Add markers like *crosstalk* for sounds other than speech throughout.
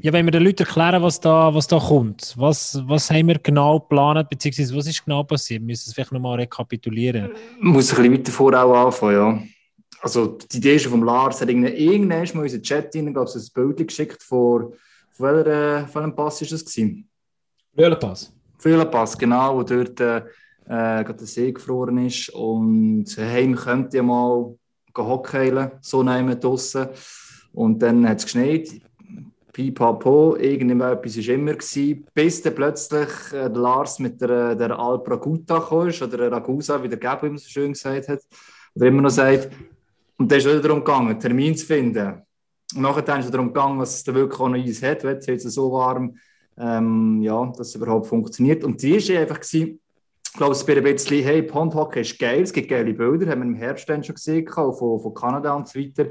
Ja, wenn wir den Leuten erklären, was da, was da kommt, was, was haben wir genau geplant, beziehungsweise was ist genau passiert? Wir müssen es vielleicht nochmal rekapitulieren. Man muss ein bisschen weiter vor auch anfangen, ja. Also die Idee ist vom Lars, hat irgendwann mal in unseren Chat rein, glaube ich, ein Bild geschickt, vor, von, welcher, von welchem Pass war das? Gewesen? Höhlenpass. Höhlenpass, genau, wo dort äh, gerade der See gefroren ist und hey, wir könnten ja mal hockeilen, so nehmen draussen. Und dann hat es geschneit pipapo, irgendetwas war immer, gewesen, bis dann plötzlich äh, Lars mit der, der Alpraguta kam, oder Ragusa, wie der immer so schön gesagt hat, oder immer noch sagt. Und dann ist es wieder darum gegangen, einen Termin zu finden. Und nachher ist es darum gegangen, dass es da wirklich auch noch Eis hat, weil es so warm, ähm, ja, dass es überhaupt funktioniert. Und die war einfach, gewesen, ich glaube, es ein bisschen, hey, Pondhockey ist geil, es gibt geile Bilder, haben wir im Herbst dann schon gesehen, von, von Kanada und so weiter.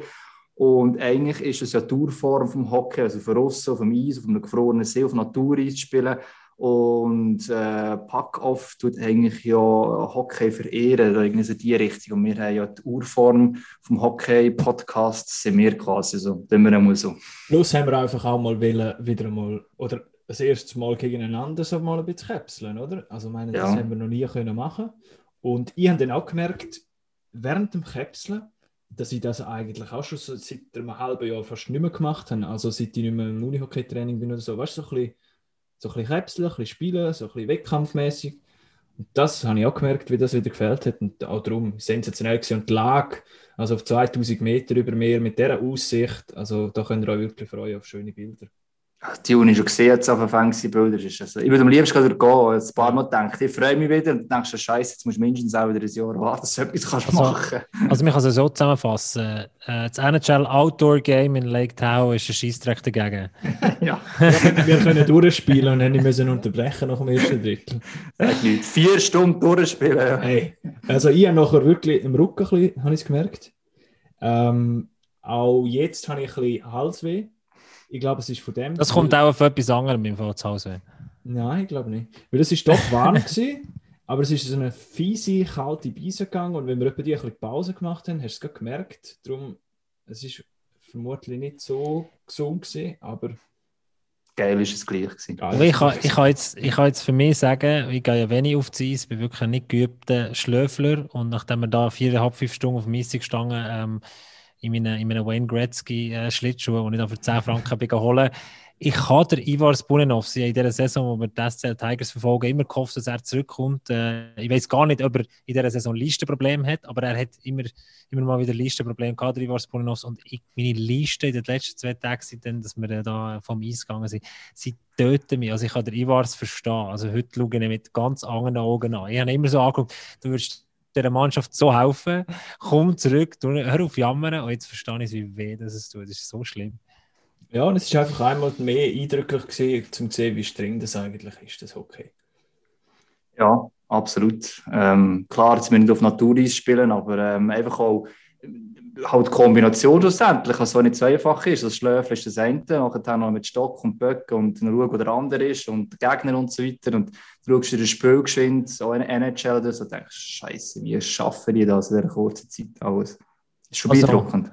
Und eigentlich ist es ja die Tourform vom Hockey, also von außen, auf dem Eis, auf einem gefrorenen See, auf Natureis zu spielen. Und äh, Pack-Off tut eigentlich ja Hockey verehren, irgendwie so die Richtung. Und wir haben ja die Urform vom Hockey-Podcast, sind wir quasi so, tun wir einmal so. Plus haben wir einfach auch mal wollen, wieder mal, oder das erste Mal gegeneinander so mal ein bisschen käpseln, oder? Also meine, das ja. haben wir noch nie können machen. Und ich habe dann auch gemerkt, während dem Käpseln, dass ich das eigentlich auch schon seit einem halben Jahr fast nicht mehr gemacht habe. Also seit ich nicht mehr im Unihockey-Training bin oder so. Weißt du, so ein bisschen, so ein bisschen Käpseln, ein bisschen spielen, so ein bisschen wettkampfmäßig. Und das habe ich auch gemerkt, wie das wieder gefällt hat. Und auch darum sensationell gewesen. Und die Lage, also auf 2000 Meter über Meer mit dieser Aussicht, also da könnt ihr euch wirklich freuen auf schöne Bilder. Die Uni schon gesehen, jetzt auf fancy Bilder ist. Also, ich würde am liebsten gehen, ein paar Mal gedacht, ich freue mich wieder und dann denkst du, Scheiße, jetzt musst du mindestens auch wieder ein Jahr warten, dass du etwas kannst also, machen Also, man kann es so zusammenfassen. Äh, das NHL Outdoor Game in Lake Tahoe ist ein Scheissdreck dagegen. *laughs* ja. wir können durchspielen und nicht müssen unterbrechen nach dem ersten Drittel. Sag nicht. Vier Stunden durchspielen. Ja. Hey. Also, ich habe nachher wirklich im Rücken ein bisschen, habe ich es gemerkt. Ähm, auch jetzt habe ich ein bisschen Halsweh. Ich glaube, es ist von dem. Das kommt auch auf etwas anderes im Fall zu Hause. Nein, ich glaube nicht. Weil es ist doch warm *laughs* gewesen, aber es ist so eine fiese, kalte Beise gegangen und wenn wir etwa die ein bisschen Pause gemacht haben, hast du es gemerkt. Darum, es ist vermutlich nicht so gesund gewesen, aber geil ist es gleich gewesen. Aber ich kann, ich, kann jetzt, ich kann jetzt für mich sagen, ich gehe ja wenig auf die Eis, bin wirklich ein nicht geübter Schlöfler und nachdem wir da viereinhalb, fünf Stunden auf dem Eis gestanden ähm, in meinen, in meinen Wayne Gretzky äh, die ich da für 10 Franken bin holen ich habe der Ivar Spunenov in dieser Saison, wo wir die SCL Tigers verfolgen, immer gehofft, dass er zurückkommt. Äh, ich weiß gar nicht, ob er in dieser Saison Listenprobleme hat, aber er hat immer, immer mal wieder Listenprobleme gehabt, der Ivar Spunenov. Und ich, meine Liste in den letzten zwei Tagen, seitdem, dass wir da vom Eis gegangen sind, sie töten mich. Also ich kann der Ivars verstehen. Also heute schaue ich mit ganz anderen Augen an. Ich habe immer so angeguckt, du würdest dieser Mannschaft so helfen. Komm zurück, hör auf jammern. Und jetzt verstehe ich, wie weh das es tut. Das ist so schlimm. Ja, und es ist einfach einmal mehr eindrücklich gewesen, um zu sehen, wie streng das eigentlich ist, das Hockey. Ja, absolut. Ähm, klar, jetzt müssen wir nicht auf Natureis spielen, aber ähm, einfach auch halt Kombination schlussendlich, was so nicht zweifach ist. Das Schläfen ist das eine, nachher noch mit Stock und Böck und dann schauen, wo der andere ist und Gegner und so weiter. Und du schaust dir das Spiel geschwind, so in NHL oder so, und denkst, Scheiße, wie schaffen die das in dieser kurzen Zeit alles? Das ist schon also, beeindruckend.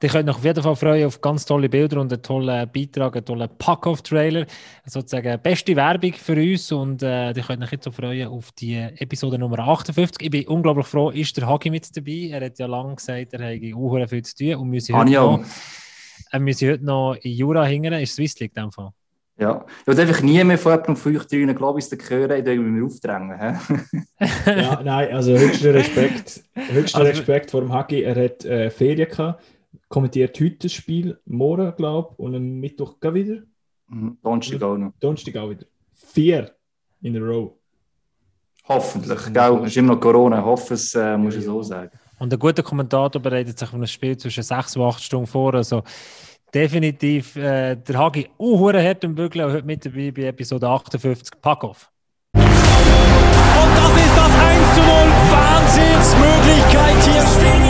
Ihr könnt euch auf jeden Fall freuen auf ganz tolle Bilder und einen tollen Beitrag, einen tollen Pack-Off-Trailer. Sozusagen beste Werbung für uns und äh, ihr könnt euch jetzt so freuen auf die Episode Nummer 58. Ich bin unglaublich froh, ist der Hagi mit dabei. Er hat ja lange gesagt, er hätte auch viel zu tun und müsse heute, noch, äh, müsse heute noch in Jura hingern. Ist Swiss League in dem Fall? Ja, ich will einfach nie mehr von jemandem von euch drinnen, glaube ich, hören, ich irgendwie mir aufdrängen. ja, nein, also höchster Respekt, *laughs* höchster also, Respekt vor dem Hagi. Er hat äh, Ferien gehabt kommentiert heute das Spiel, morgen, glaube ich, und am Mittwoch gar wieder. Mhm. Donnerstag auch noch. Donnerstag auch wieder. Vier in a row. Hoffentlich, gell? Es ist immer noch Corona, ich hoffe es, äh, muss ich so sagen. Und ein guter Kommentator bereitet sich auf ein Spiel zwischen sechs und acht Stunden vor. Also definitiv äh, der Hagi uh, hart im Bügel, heute mit dabei bei Episode 58. Pack auf. Und das ist das 1 zu 0. Wahnsinnsmöglichkeit hier.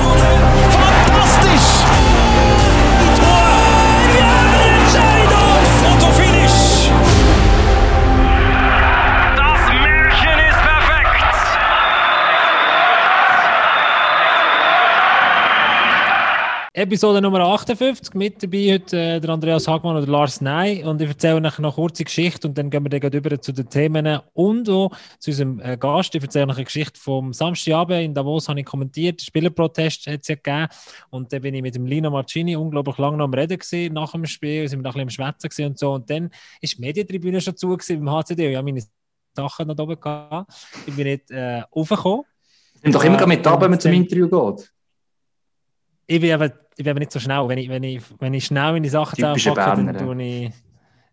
Episode Nummer 58. Mit dabei heute äh, der Andreas Hagmann oder Lars Ney. Und ich erzähle euch noch eine kurze Geschichte und dann gehen wir dann über zu den Themen und auch zu unserem äh, Gast. Ich erzähle euch eine Geschichte vom Samstagabend in Davos, habe ich kommentiert. Spielerprotest hat es ja gegeben. Und dann bin ich mit dem Lino Marcini unglaublich lange noch am Reden gewesen, nach dem Spiel. Wir sind noch ein bisschen am Schwätzen und so. Und dann ist die Medientribüne schon zu gewesen beim HCD. Ich habe meine Sachen noch oben gehabt. Ich bin nicht äh, raufgekommen. Nimm doch immer äh, mit ab, wenn man zum Interview geht. Ich bin aber ich bin aber nicht so schnell. Wenn ich, wenn ich, wenn ich schnell meine Sachen zusammenpacke, dann tue ich.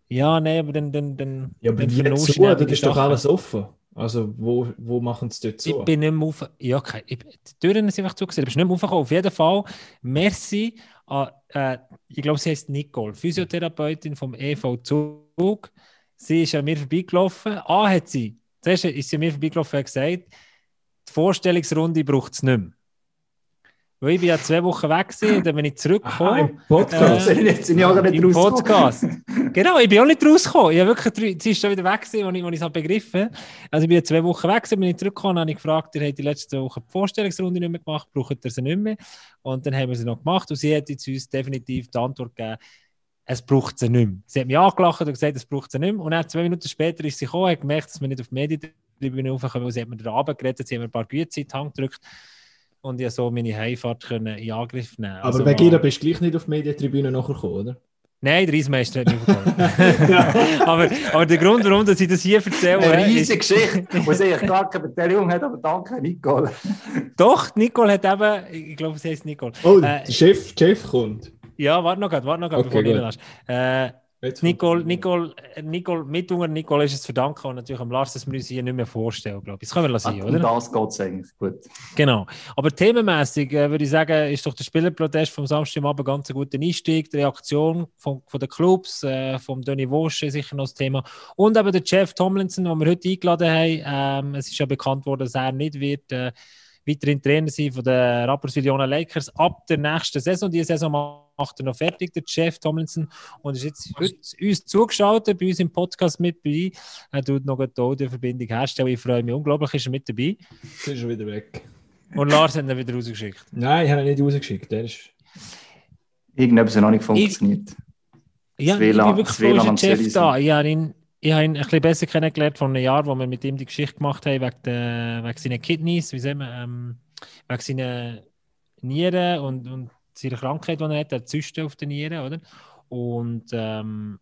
Ja, nein, aber dann. dann, dann ja, aber wie zu, schnell dann ist doch alles offen. Also, wo, wo machen sie dort so? Ich bin nicht mehr auf. Ja, okay. Ich, die Türen sind einfach zugesehen. Ich bin nicht mehr aufgekommen. Auf jeden Fall, merci an, äh, ich glaube, sie heißt Nicole, Physiotherapeutin vom EV Zug. Sie ist an mir vorbeigelaufen. Ah, hat sie. Zuerst ist sie an mir vorbeigelaufen und hat gesagt, die Vorstellungsrunde braucht es nicht mehr. Weil ich bin ja zwei Wochen weg gewesen, und dann bin ich zurückgekommen. Aha, Im Podcast? Äh, *laughs* jetzt sind ja auch nicht Im Podcast. *laughs* genau, ich bin auch nicht rausgekommen. Ich habe wirklich, sie ist schon wieder weg gewesen, als ich, ich es begriffen Also ich bin ja zwei Wochen weg gewesen, bin ich zurückgekommen und habe ich gefragt, ihr habt die letzte Woche die Vorstellungsrunde nicht mehr gemacht, braucht ihr sie nicht mehr? Und dann haben wir sie noch gemacht und sie hat jetzt uns definitiv die Antwort gegeben, es braucht sie nicht mehr. Sie hat mich angelacht und gesagt, es braucht sie nicht mehr. Und dann zwei Minuten später ist sie gekommen, hat gemerkt, dass wir nicht auf die Medientribüne raufkommen, weil sie hat mir den Abend geredet, sie haben mir ein paar Güte in die Hand gedrückt und ja so meine Heimfahrt können in Angriff nehmen. Aber also wegen ihr bist du gleich nicht auf die Medientribüne nachgekommen, oder? Nein, der Reismeister hat nicht *laughs* gekommen. aber, aber der Grund, warum dass ich das hier erzähle. Eine riesige Geschichte, wo sie eigentlich gar keine Beteiligung hat, aber danke, Nicole. Doch, Nicole hat eben, ich glaube, sie heißt Nicole. Oh, äh, der Chef, Chef kommt. Ja, warte noch, warte noch, okay, bevor du lässt. Äh, Nicole, Nicole, Nicole, Mittunger, Nicole ist es zu verdanken und natürlich am Lars, dass wir uns hier nicht mehr vorstellen, glaube ich. Das können wir lassen, oder? das geht eigentlich, gut. Genau. Aber themenmäßig äh, würde ich sagen, ist doch der Spielerprotest vom Samstagabend ganz ein guter Einstieg. Die Reaktion von, von den Clubs, äh, vom Donny Wosche sicher noch das Thema. Und eben der Jeff Tomlinson, den wir heute eingeladen haben. Ähm, es ist ja bekannt worden, dass er nicht wird. Äh, weiterhin Trainer sein von den Rappers Millionen Lakers ab der nächsten Saison. Diese Saison macht er noch fertig, der Jeff Tomlinson, und ist jetzt heute uns zugeschaltet, bei uns im Podcast mit dabei. Er tut noch eine Audioverbindung herstellen. Ich freue mich unglaublich, ist er mit dabei. Er ist schon wieder weg. Und Lars hat ihn wieder rausgeschickt. Nein, ich habe ihn nicht rausgeschickt. Der ist... Irgendetwas hat noch nicht funktioniert. Ich, ja, ich bin wirklich froh, ist Jeff da. Ich habe ihn ich habe ihn ein bisschen besser kennengelernt vor einem Jahr, wo wir mit ihm die Geschichte gemacht haben, wegen, der, wegen seiner Kidneys, wie sagen wir, ähm, wegen seiner Nieren und, und seiner Krankheit, die er hat, er Zyste auf den Nieren, oder? Und ähm,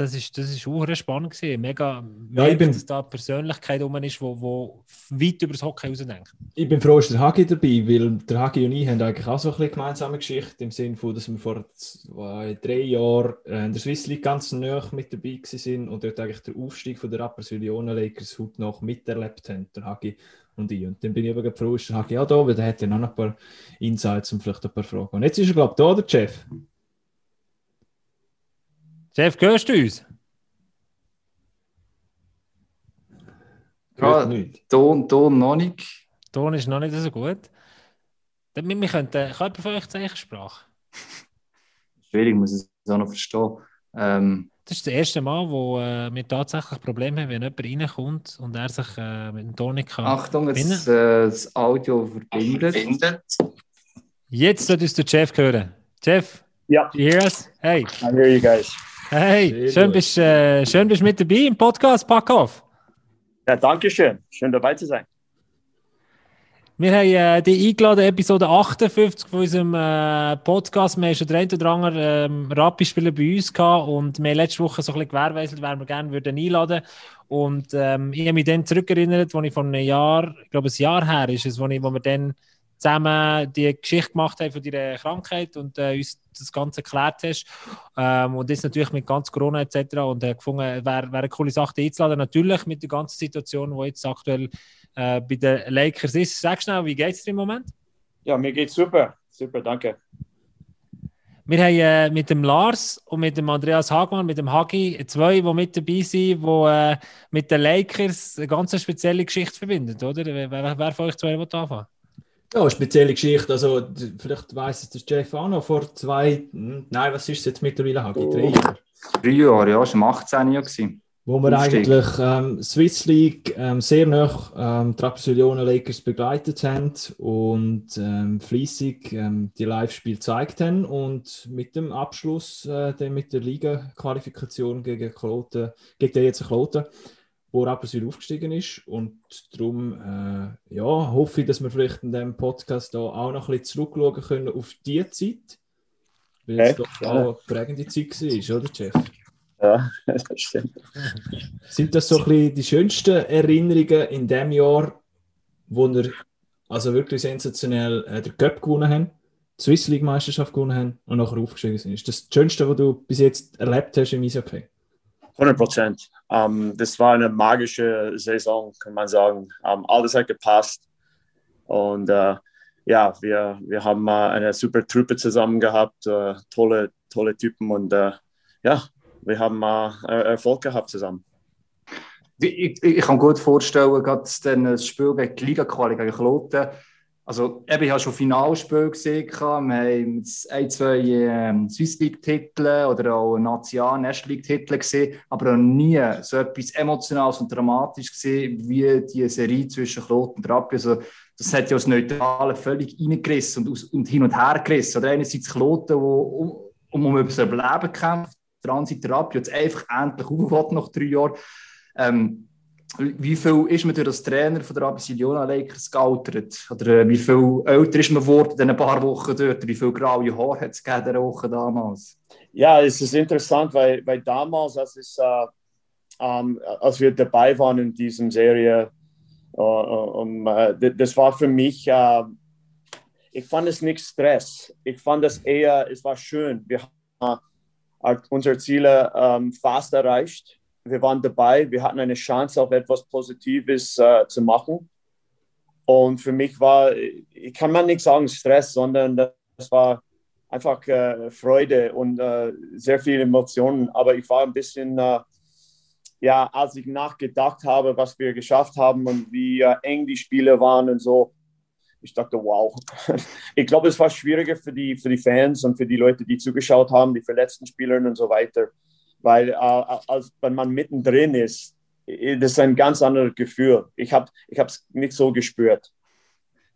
das ist, das ist auch spannend gewesen. Mega, ja, ich bin, dass da Persönlichkeit rum ist, die wo, wo weit über das Hockey hinausdenkt. Ich bin froh, dass der Hagi dabei weil der Hagi und ich haben eigentlich auch so eine gemeinsame Geschichte, im Sinne von, dass wir vor zwei, drei Jahren äh, in der Swiss League ganz nah mit dabei waren und dort eigentlich den Aufstieg von der Rappers Millionen Lakers heute noch miterlebt haben, der Hagi und ich. Und dann bin ich aber froh, dass der Hagi auch da, weil der hat ja noch ein paar Insights und vielleicht ein paar Fragen. Und jetzt ist er, glaube ich, da, der Chef. Chef, hörst du uns? Ja, Ton, Ton noch nicht. Ton ist noch nicht so gut. Wir, wir könnten, kann jemand von euch Zeichensprache? Schwierig, muss ich es auch noch verstehen. Ähm, das ist das erste Mal, wo äh, wir tatsächlich Probleme haben, wenn jemand reinkommt und er sich äh, mit dem Ton nicht kann. Achtung, jetzt, äh, das Audio verbindet. Jetzt wird uns der Chef hören. Jeff, ja. do you hear us? Hey. I hear you guys. Hey, schön bist, äh, schön bist mit dabei im Podcast Pack auf. Ja, danke schön. Schön dabei zu sein. Wir haben äh, die eingeladen, Episode 58 von unserem äh, Podcast. Wir haben schon den oder anderen ähm, Rappi-Spieler bei uns gehabt und wir haben letzte Woche so ein bisschen gewährleistet, wer wir gerne würden einladen Und ähm, ich habe mich dann zurückerinnert, als ich vor einem Jahr, ich glaube ein Jahr her ist es, wo, ich, wo wir dann zusammen die Geschichte gemacht haben von deiner Krankheit und äh, uns das Ganze erklärt hast. Ähm, und das natürlich mit ganz Corona etc. Und äh, gefunden, wäre wär eine coole Sache einzuladen. Natürlich mit der ganzen Situation, die jetzt aktuell äh, bei den Lakers ist. Sag schnell, wie geht es dir im Moment? Ja, mir geht's super. Super, danke. Wir haben äh, mit dem Lars und mit dem Andreas Hagmann, mit dem Hagi, zwei, die mit dabei sind, die äh, mit den Lakers eine ganz spezielle Geschichte verbinden, oder? Wer, wer, wer von euch zwei will anfangen? Ja, eine spezielle Geschichte. Also, vielleicht weiss es der Jeff auch noch vor zwei, hm, nein, was ist es jetzt mittlerweile? Hagi? Drei Jahre? Drei Jahre, ja, schon 18 Jahre. wo wir Aufstieg. eigentlich ähm, Swiss League ähm, sehr nah ähm, ähm, Trapsilionen Lakers begleitet haben und ähm, fließig ähm, die Live-Spiel gezeigt haben und mit dem Abschluss äh, mit der Liga-Qualifikation gegen Kloten, gegen den jetzt Kloten, wo Rapperswil aufgestiegen ist und darum äh, ja, hoffe ich, dass wir vielleicht in diesem Podcast da auch noch ein bisschen zurückschauen können auf die Zeit, weil es doch auch eine prägende Zeit war, oder Jeff? Ja, *laughs* das stimmt. Sind das so ein bisschen die schönsten Erinnerungen in dem Jahr, wo wir also wirklich sensationell äh, den Cup gewonnen haben, die Swiss League Meisterschaft gewonnen haben und nachher aufgestiegen sind? Ist das das Schönste, was du bis jetzt erlebt hast im Eishockey? 100 Prozent. Um, das war eine magische Saison, kann man sagen. Um, alles hat gepasst. Und uh, ja, wir, wir haben uh, eine super Truppe zusammen gehabt, uh, tolle, tolle Typen und ja, wir haben äh, Erfolg gehabt zusammen. Ich, ich, ich kann gut vorstellen, gerade das Spiel gegen die Liga-Quali gegen Kloten. Also, eben, ich habe schon Finalspiel gesehen. Wir haben ein, zwei ähm, Swiss League-Titel oder auch National National League-Titel gesehen, aber noch nie so etwas Emotionales und Dramatisches gesehen wie die Serie zwischen Kloten und Rappi. Also, das hat ja als Neutrale völlig reingerissen und, und hin und her gerissen. Oder einerseits Kloten, wo um, um, das Überleben kämpft, Transittherapie jetzt einfach endlich aufgeholt nach drei Jahren. Ähm, wie viel ist man durch als Trainer von der Abyssiniana Lakers gealtert? Oder äh, wie viel älter ist man geworden in ein paar Wochen dort? Wie viel graue Haare hat es in dieser Woche damals? Ja, es ist interessant, weil, weil damals, als, es, äh, ähm, als wir dabei waren in dieser Serie, äh, um, äh, das war für mich, äh, ich fand es nicht Stress. Ich fand es eher, es war schön. Wir haben unsere Ziele ähm, fast erreicht. Wir waren dabei, wir hatten eine Chance auf etwas Positives äh, zu machen. Und für mich war, ich kann man nicht sagen Stress, sondern das war einfach äh, Freude und äh, sehr viele Emotionen. Aber ich war ein bisschen, äh, ja, als ich nachgedacht habe, was wir geschafft haben und wie äh, eng die Spiele waren und so, ich dachte, wow. *laughs* Ich glaube, es war schwieriger für die, für die Fans und für die Leute, die zugeschaut haben, die verletzten Spieler und so weiter. Weil äh, als, wenn man mittendrin ist, das ist ein ganz anderes Gefühl. Ich habe es nicht so gespürt.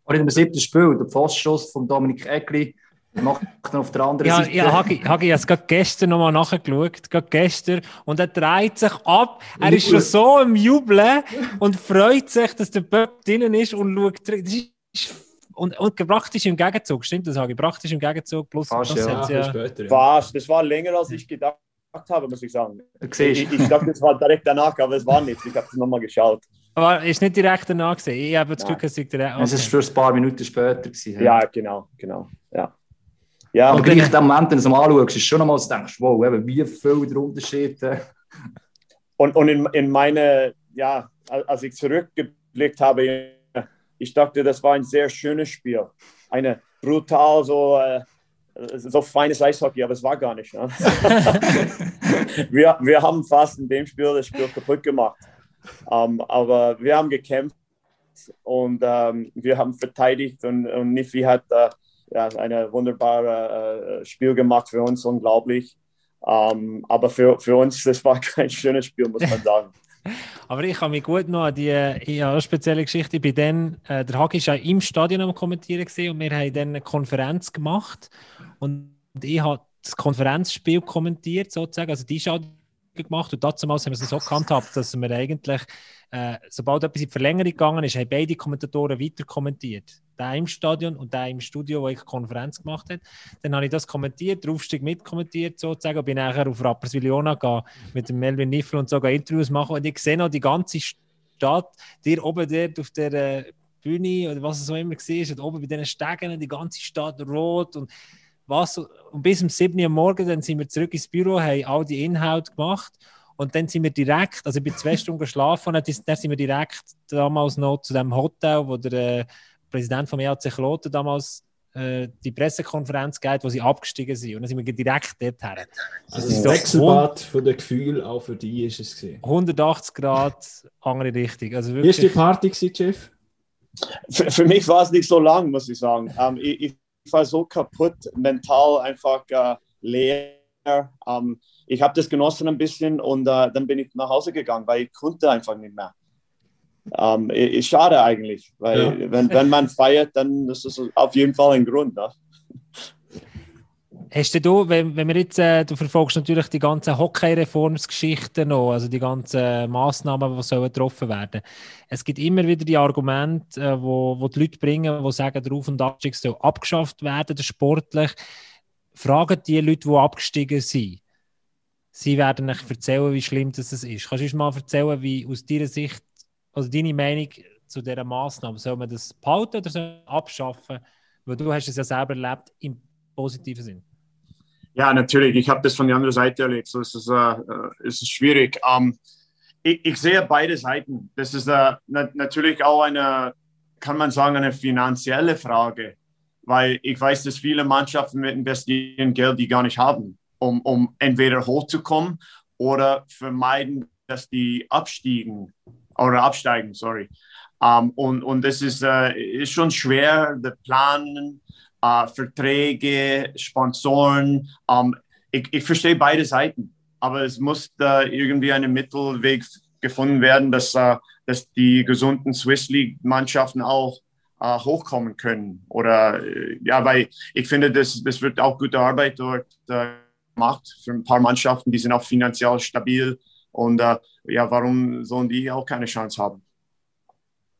Und in dem siebten Spiel, der Postschuss von Dominik Egli, macht dann auf der anderen ja, Seite. Ja, Hagi, Hagi, ich habe es gerade gestern nochmal nachgeschaut, gerade gestern, und er dreht sich ab. Er ist schon so im Jubeln und freut sich, dass der Böck drinnen ist und schaut. Das ist und, und praktisch im Gegenzug, stimmt das, Hagi? Praktisch im Gegenzug plus Fast, das ja. ja. Später, ja. Fast, das war länger, als ich gedacht habe, muss ich sagen. Ich, ich, ich dachte, das war direkt danach, aber es war nichts. Ich habe es nochmal geschaut. Aber ist nicht direkt danach gesehen. Ich habe das Glück, dass ich direkt. Okay. Es ist für ein paar Minuten später gewesen. Ja, genau, genau. Ja. Ja, aber gleich dem Moment, wenn du es mal anschaust, ist schon einmal so denkst, wow, eben, wie viel der Unterschied. Äh. Und, und in, in meine, ja, als ich zurückgeblickt habe ich dachte, das war ein sehr schönes Spiel. Eine brutal, so, äh, so feines Eishockey, aber es war gar nicht. Ne? *laughs* wir, wir haben fast in dem Spiel das Spiel kaputt gemacht. Um, ähm, aber wir haben gekämpft und um, ähm, wir haben verteidigt und, und Nifi hat uh, ja, ein wunderbares uh, Spiel gemacht für uns, unglaublich. Um, ähm, aber für, für uns, das war *laughs* kein schönes Spiel, muss man sagen. Aber ich kann mich gut noch an die ja, spezielle Geschichte. Bei dann, äh, der Hagi war im Stadion am Kommentieren gewesen, und wir haben dann eine Konferenz gemacht. Und ich habe das Konferenzspiel kommentiert, sozusagen, also die Schau gemacht. Und dazu haben wir es so gehandhabt, dass wir eigentlich, äh, sobald etwas in die Verlängerung gegangen ist, haben beide Kommentatoren weiter kommentiert der im Stadion und der im Studio, wo ich Konferenz gemacht habe. Dann habe ich das kommentiert, den Aufstieg mitkommentiert sozusagen und bin nachher auf Rapperswil-Jona mit dem Melvin Niffel und sogar Interviews machen und ich sehe noch die ganze Stadt, dir oben dort auf der äh, Bühne oder was es auch immer war, und oben bei diesen Stegen, die ganze Stadt rot und was. Und bis um 7 Uhr morgens sind wir zurück ins Büro, haben all die Inhalte gemacht und dann sind wir direkt, also ich bin zwei *laughs* Stunden geschlafen und dann sind wir direkt damals noch zu dem Hotel, wo der äh, Präsident vom EAC Kloten damals äh, die Pressekonferenz gegeben, wo sie abgestiegen sind. Und dann sind wir direkt dort her. Also das Wechselbad von den Gefühlen auch für die ist es gewesen. 180 Grad andere Richtung. Also wirklich... Wie war die Party, gewesen, Jeff? Für, für, mich war es nicht so lang, muss ich sagen. Ähm, ich, ich, war so kaputt, mental einfach äh, leer. Ähm, ich habe das genossen ein bisschen und äh, dann bin ich nach Hause gegangen, weil ich konnte einfach nicht mehr. Ähm, ist schade eigentlich, weil ja. wenn, wenn man feiert, dann ist das auf jeden Fall ein Grund. Ne? Hast du, wenn, wenn wir jetzt, äh, du verfolgst natürlich die ganzen Hockey-Reformsgeschichten noch, also die ganzen Massnahmen, die sollen getroffen werden. Es gibt immer wieder die Argumente, äh, wo, wo die Leute bringen, die sagen, der Auf- und Abstieg soll abgeschafft werden, der sportlich. Fragen die Leute, die abgestiegen sind. Sie werden euch erzählen, wie schlimm das ist. Kannst du uns mal erzählen, wie aus deiner Sicht, also deine Meinung zu dieser Massnahme, soll man das behalten oder soll man abschaffen? Weil du hast es ja selber erlebt im positiven Sinn. Ja, natürlich. Ich habe das von der anderen Seite erlebt. So ist es, äh, ist es schwierig. Ähm, ich, ich, sehe beide Seiten. Das ist äh, na natürlich auch eine, kann man sagen, eine finanzielle Frage, weil ich weiß, dass viele Mannschaften mit investieren Geld, die gar nicht haben, um, um entweder hochzukommen oder vermeiden, dass die abstiegen oder absteigen. Sorry. Um, und, und das ist, äh, ist schon schwer, der Planen äh, Verträge, Sponsoren. Ähm, ich, ich verstehe beide Seiten, aber es muss da irgendwie ein Mittelweg gefunden werden, dass, äh, dass die gesunden Swiss League-Mannschaften auch äh, hochkommen können. Oder äh, ja, weil ich finde, das, das wird auch gute Arbeit dort äh, gemacht für ein paar Mannschaften, die sind auch finanziell stabil. Und äh, ja, warum sollen die auch keine Chance haben?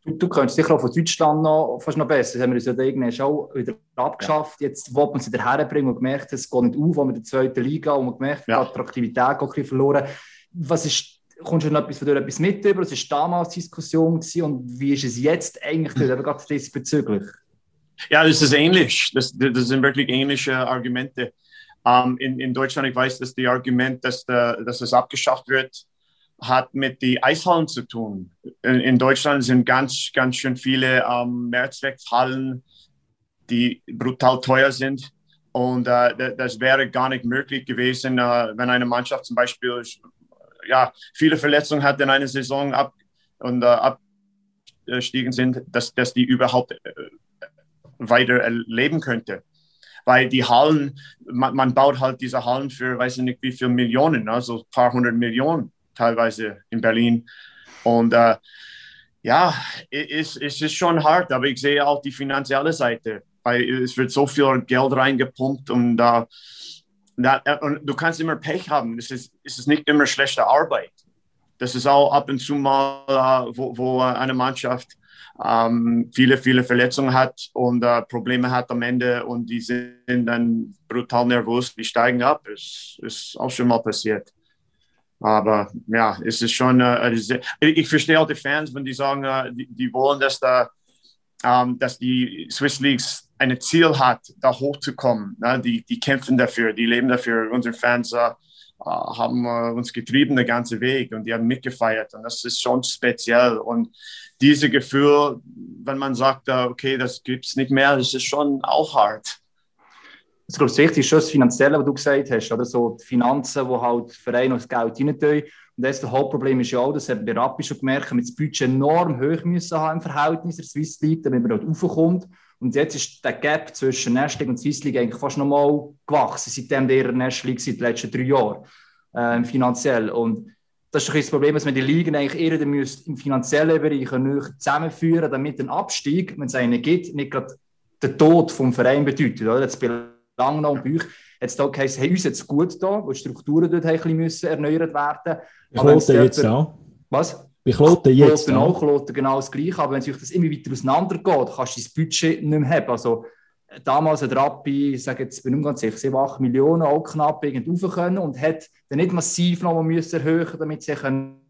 Du, du könntest sicher auch von Deutschland noch fast noch besser. Das haben wir uns ja irgendwann schon wieder abgeschafft. Ja. Jetzt wollen wir sie herbringen und gemerkt, es geht nicht auf, wo wir in der zweiten Liga und man gemerkt, ja. die Attraktivität geht ein verloren. Was ist, kommst du noch etwas etwas mit über? Was war damals Diskussion gewesen und wie ist es jetzt eigentlich dort, gerade diesbezüglich? Ja, das ist ähnlich. Das, das sind wirklich ähnliche Argumente. Um, ähm, in, in Deutschland, ich weiß, dass die Argument, dass, der, dass es abgeschafft wird, hat mit den Eishallen zu tun. In, in Deutschland sind ganz, ganz schön viele ähm, Mehrzweckhallen, die brutal teuer sind. Und äh, das wäre gar nicht möglich gewesen, äh, wenn eine Mannschaft zum Beispiel ja, viele Verletzungen hat in einer Saison ab und äh, abgestiegen sind, dass, dass die überhaupt äh, weiter leben könnte. Weil die Hallen, man, man, baut halt diese Hallen für, weiß ich nicht wie viele Millionen, also ein paar hundert Millionen teilweise in Berlin. Und äh, ja, es, es ist schon hart, aber ich sehe auch die finanzielle Seite, weil es wird so viel Geld reingepumpt und, äh, und du kannst immer Pech haben. Es ist, es ist nicht immer schlechte Arbeit. Das ist auch ab und zu mal, äh, wo, wo eine Mannschaft ähm, viele, viele Verletzungen hat und äh, Probleme hat am Ende und die sind dann brutal nervös, die steigen ab. Das ist auch schon mal passiert. Aber ja, es ist schon, äh, ich verstehe auch die Fans, wenn die sagen, äh, die, die, wollen, dass, da, ähm, dass die Swiss Leagues ein Ziel hat, da hochzukommen. Ne? Die, die kämpfen dafür, die leben dafür. Unsere Fans äh, haben äh, uns getrieben den ganzen Weg und die haben mitgefeiert. Und das ist schon speziell. Und dieses Gefühl, wenn man sagt, äh, okay, das gibt es nicht mehr, das ist schon auch hart ich glaube, das Wichtigste ist schon das Finanzielle, was du gesagt hast, oder so die Finanzen, wo halt Vereine das Geld rein tun. Und das, das Hauptproblem ist ja auch, das haben wir Rappi schon gemerkt, wir das Budget enorm hoch müssen haben im Verhältnis der Swiss League, damit man dort raufkommt. Und jetzt ist der Gap zwischen League und Swiss League eigentlich fast nochmal gewachsen, seitdem der League seit den letzten drei Jahren, äh, finanziell. Und das ist doch das Problem, dass man die Ligen eigentlich eher im finanziellen Bereich zusammenführen damit ein Abstieg, wenn es einen gibt, nicht gerade der Tod vom Verein bedeutet. Oder? Das lange noch und bei euch hat es da geheißen, hey, uns jetzt gut da, wo die Strukturen dort ein bisschen erneuert werden müssen. Kloten jetzt auch. Was? Bei Kloten jetzt Kloten auch. Kloten genau das Gleiche, aber wenn es das immer weiter auseinander geht, kannst du das Budget nicht mehr haben. Also, damals hat Rappi, ich sage jetzt, bin ich ganz sicher, 7, 8 Millionen auch knapp irgendwie können und hat dann nicht massiv noch müssen erhöhen, damit sie können.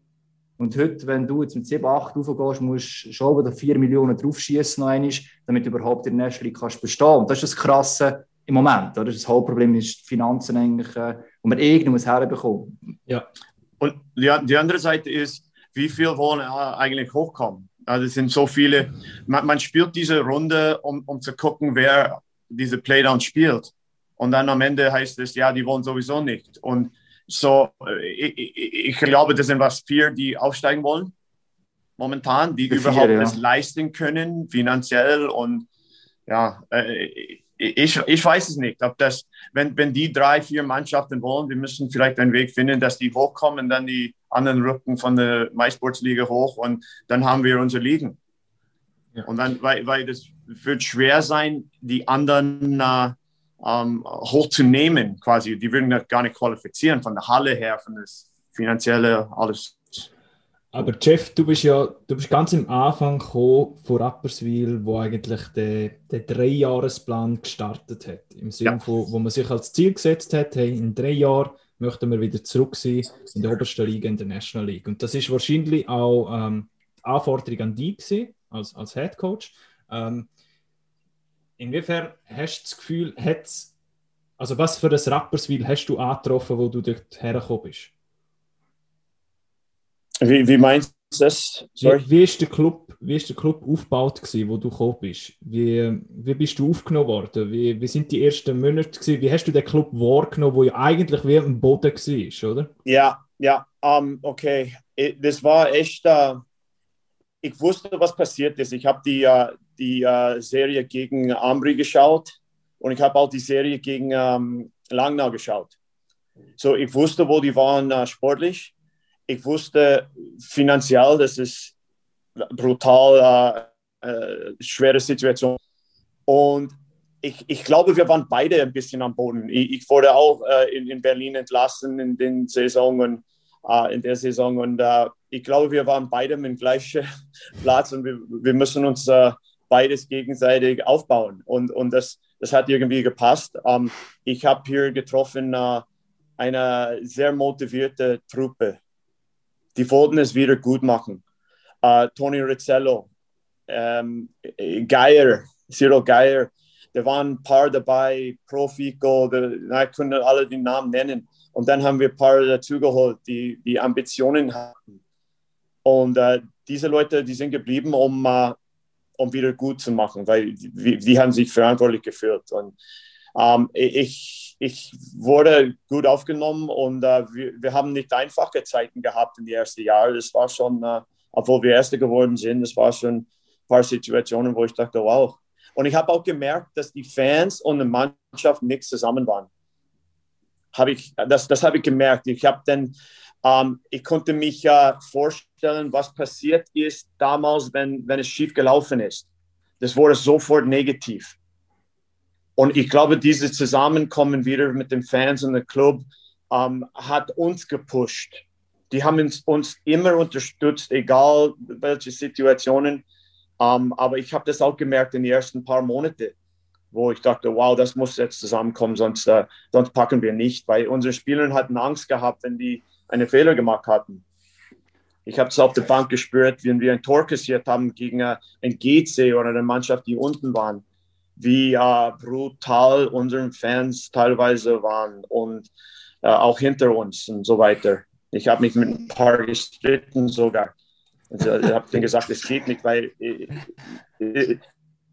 Und heute, wenn du jetzt mit 7, 8 raufgehst, musst du schon wieder 4 Millionen draufschießen, damit du überhaupt in der Nächste kannst bestehen. Und das ist das Krasse im Moment. Oder? Das Hauptproblem ist die Finanzen eigentlich, äh, wo man irgendwie muss herbekommen. Ja. Und die, die andere Seite ist, wie viel wollen eigentlich hochkommen? Also es sind so viele, man, man spielt diese Runde, um, um zu gucken, wer diese Playdown spielt. Und dann am Ende heißt es, ja, die wollen sowieso nicht. Und so, äh, ich, ich glaube, das sind was vier, die aufsteigen wollen momentan, die vier, überhaupt ja. es leisten können, finanziell und ja, äh, ich, ich weiß es nicht, ob das, wenn, wenn die drei, vier Mannschaften wollen, wir müssen vielleicht einen Weg finden, dass die hochkommen, dann die anderen rücken von der MySports-Liga hoch und dann haben wir unsere Ligen. Ja. Und dann, weil, weil das wird schwer sein, die anderen äh, ähm, hochzunehmen, quasi. Die würden gar nicht qualifizieren von der Halle her, von das finanzielle, alles. Aber Jeff, du bist ja du bist ganz am Anfang gekommen von Rapperswil, wo eigentlich der, der Dreijahresplan gestartet hat. Im Sinne ja. von, wo man sich als Ziel gesetzt hat, hey, in drei Jahren möchten wir wieder zurück sein in der obersten Liga, in der National League. Und das ist wahrscheinlich auch ähm, die Anforderung an dich gewesen, als, als Head Coach. Ähm, inwiefern hast du das Gefühl, hat's, also was für ein Rapperswil hast du angetroffen, wo du dort hergekommen bist? Wie, wie meinst du das? Wie, wie, ist der Club, wie ist der Club aufgebaut gewesen, wo du gekommen bist? Wie, wie bist du aufgenommen worden? Wie, wie sind die ersten Monate gewesen? Wie hast du den Club wahrgenommen, wo ja eigentlich wie am Boden war, oder? Ja, ja, um, okay. Das war echt, uh, ich wusste, was passiert ist. Ich habe die, uh, die uh, Serie gegen Ambri geschaut und ich habe auch die Serie gegen um, ähm, Langnau geschaut. So, ich wusste, wo die waren sportlich ich wusste finanziell, das ist brutal äh, äh, schwere Situation. Und ich, ich glaube, wir waren beide ein bisschen am Boden. Ich, ich wurde auch äh, in, in Berlin entlassen in den Saisonen, äh, in der Saison. Und äh, ich glaube, wir waren beide im gleichen *laughs* Platz und wir, wir müssen uns äh, beides gegenseitig aufbauen. Und, und das, das hat irgendwie gepasst. Ähm, ich habe hier getroffen eine sehr motivierte Truppe die wollten es wieder gut machen. Uh, Tony Rizzello, ähm, Geier, Cyril Geier, da waren ein paar dabei, Profico, ich könnte alle die Namen nennen. Und dann haben wir ein paar dazugeholt, die, die Ambitionen hatten. Und äh, diese Leute, die sind geblieben, um, äh, um wieder gut zu machen, weil die, die haben sich verantwortlich geführt. Und ähm, ich, ich wurde gut aufgenommen und äh, wir, wir, haben nicht einfache Zeiten gehabt in den ersten Jahren. Das war schon, äh, obwohl wir Erste geworden sind, das war schon ein paar Situationen, wo ich dachte, wow. Und ich habe auch gemerkt, dass die Fans und die Mannschaft nicht zusammen waren. Hab ich, das das habe ich gemerkt. Ich habe dann, ähm, ich konnte mich äh, vorstellen, was passiert ist damals, wenn, wenn es schief gelaufen ist. Das wurde sofort negativ. Und ich glaube, dieses Zusammenkommen wieder mit den Fans und dem Club ähm, hat uns gepusht. Die haben uns, uns immer unterstützt, egal welche Situationen. Ähm, aber ich habe das auch gemerkt in den ersten paar Monaten, wo ich dachte, wow, das muss jetzt zusammenkommen, sonst, äh, sonst packen wir nicht. Weil unsere Spieler hatten Angst gehabt, wenn die einen Fehler gemacht hatten. Ich habe es auf der Bank gespürt, wenn wir ein Tor kassiert haben gegen äh, ein GC oder eine Mannschaft, die unten waren wie äh, brutal unsere Fans teilweise waren und äh, auch hinter uns und so weiter. Ich habe mich mit ein paar gestritten sogar. Also, ich habe denen gesagt, es geht nicht, weil äh, äh,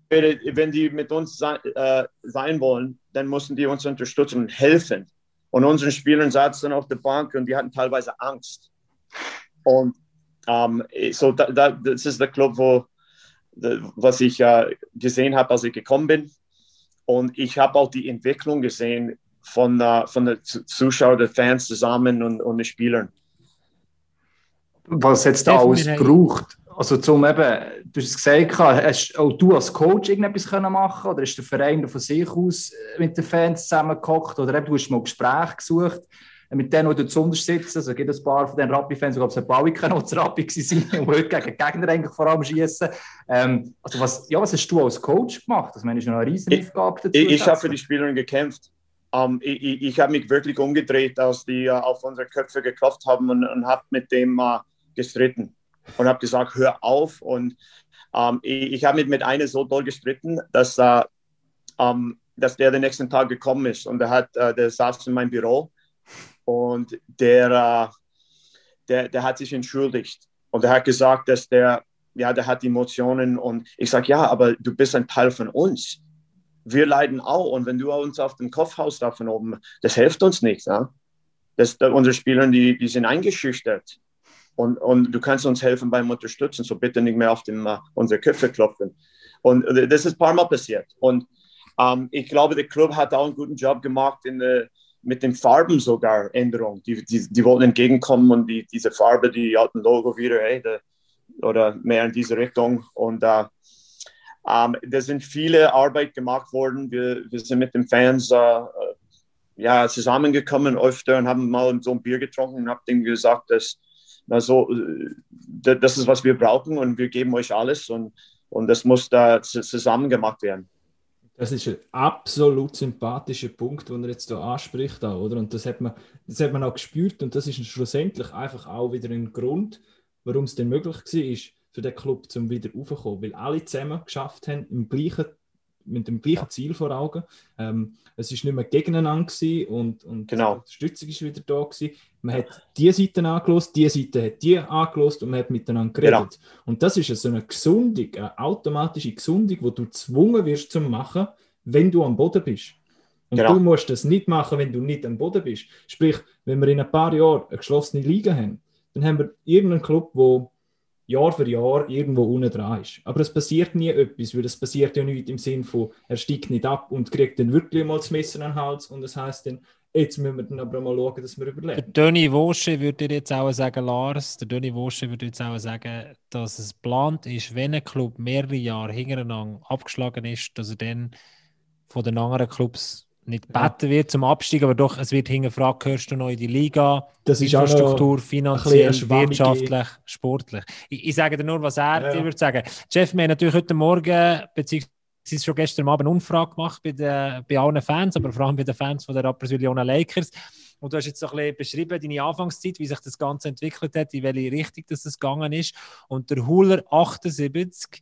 wenn die mit uns sein, äh, sein wollen, dann müssen die uns unterstützen und helfen. Und unsere Spieler saßen auf der Bank und die hatten teilweise Angst. Und ähm, so da, da, das ist der Club, wo was ich äh, gesehen habe, als ich gekommen bin. Und ich habe auch die Entwicklung gesehen von, äh, von den Zuschauern, den Fans zusammen und, und den Spielern. Was jetzt da alles braucht, also zum eben, du hast es gesagt, hast auch du als Coach irgendetwas können machen oder ist der Verein von sich aus mit den Fans zusammengekocht oder eben, du hast mal Gespräche gesucht? Mit denen, die dort sitzen. Also, es gibt ein paar von den Rappi-Fans, ich glaube, es hat Bauiken noch zu Rappi waren, die heute gegen Gegner eigentlich vor allem schießen. Ähm, also, was, ja, was hast du als Coach gemacht? Das meine ich noch eine riesen Aufgabe dazu. Ich, ich habe für die Spieler gekämpft. Um, ähm, ich, ich, habe mich wirklich umgedreht, als die uh, auf unsere Köpfe geklopft haben und, und habe mit dem uh, gestritten und habe gesagt, hör auf. Und um, ähm, ich, ich habe mit, mit einem so doll gestritten, dass, uh, um, dass der den nächsten Tag gekommen ist und der, hat, der saß in meinem Büro und der, äh, der, der hat sich entschuldigt und er hat gesagt, dass der, ja, der hat Emotionen und ich sage, ja, aber du bist ein Teil von uns. Wir leiden auch und wenn du uns auf den Kopf haust da von oben, das hilft uns nicht. Ja? Das, unsere Spieler, die, die sind eingeschüchtert und, und du kannst uns helfen beim Unterstützen, so bitte nicht mehr auf den, uh, unsere Köpfe klopfen. Und das ist ein paar Mal passiert. Und ähm, ich glaube, der Club hat auch einen guten Job gemacht in der, mit den Farben sogar Änderungen. Die, die, die wollten entgegenkommen und die, diese Farbe, die alten Logo wieder, hey, der, oder mehr in diese Richtung. Und äh, ähm, da sind viele Arbeit gemacht worden. Wir, wir sind mit den Fans äh, ja, zusammengekommen öfter und haben mal so ein Bier getrunken und haben denen gesagt, dass na so, äh, das ist, was wir brauchen und wir geben euch alles und, und das muss da zusammen gemacht werden. Das ist ein absolut sympathischer Punkt, den er jetzt hier anspricht, auch, oder? Und das hat, man, das hat man auch gespürt und das ist schlussendlich einfach auch wieder ein Grund, warum es denn möglich war, für den Club zum wieder raufzukommen, weil alle zusammen geschafft haben, im gleichen, mit dem gleichen Ziel vor Augen. Ähm, es war nicht mehr gegeneinander und, und genau. die Unterstützung ist wieder da gewesen. Man hat die Seite angelost, die Seite hat die angelost und man hat miteinander geredet. Genau. Und das ist so eine Gesundung, eine automatische Gesundung, wo du gezwungen wirst zu machen, wenn du am Boden bist. Und genau. du musst das nicht machen, wenn du nicht am Boden bist. Sprich, wenn wir in ein paar Jahren eine geschlossene Liga haben, dann haben wir irgendeinen Club, wo Jahr für Jahr irgendwo unten dran ist. Aber es passiert nie etwas, weil es passiert ja nicht im Sinn von, er steigt nicht ab und kriegt dann wirklich mal das Messer an den Hals und das heißt dann, jetzt müssen wir dann aber mal schauen, dass wir überleben. Der Döni Wosche würde dir jetzt auch sagen, Lars, der Döni Wosche würde jetzt auch sagen, dass es geplant ist, wenn ein Club mehrere Jahre hintereinander abgeschlagen ist, dass er dann von den anderen Clubs nicht gebeten wird zum Abstieg, aber doch, es wird hingefragt, gehörst du noch in die Liga? Das ist Infrastruktur, finanziell, wirtschaftlich, sportlich. Ich, ich, sage dir nur, was er ja. dir würde sagen. Jeff, wir haben natürlich heute Morgen, beziehungsweise schon gestern Abend eine Umfrage gemacht bei, den, bei allen Fans, aber vor allem bei den Fans von der Rappers Villona Lakers. Und du hast jetzt so ein bisschen beschrieben, deine Anfangszeit, wie sich das Ganze entwickelt hat, in welche Richtung das gegangen ist. Und der Huller 78,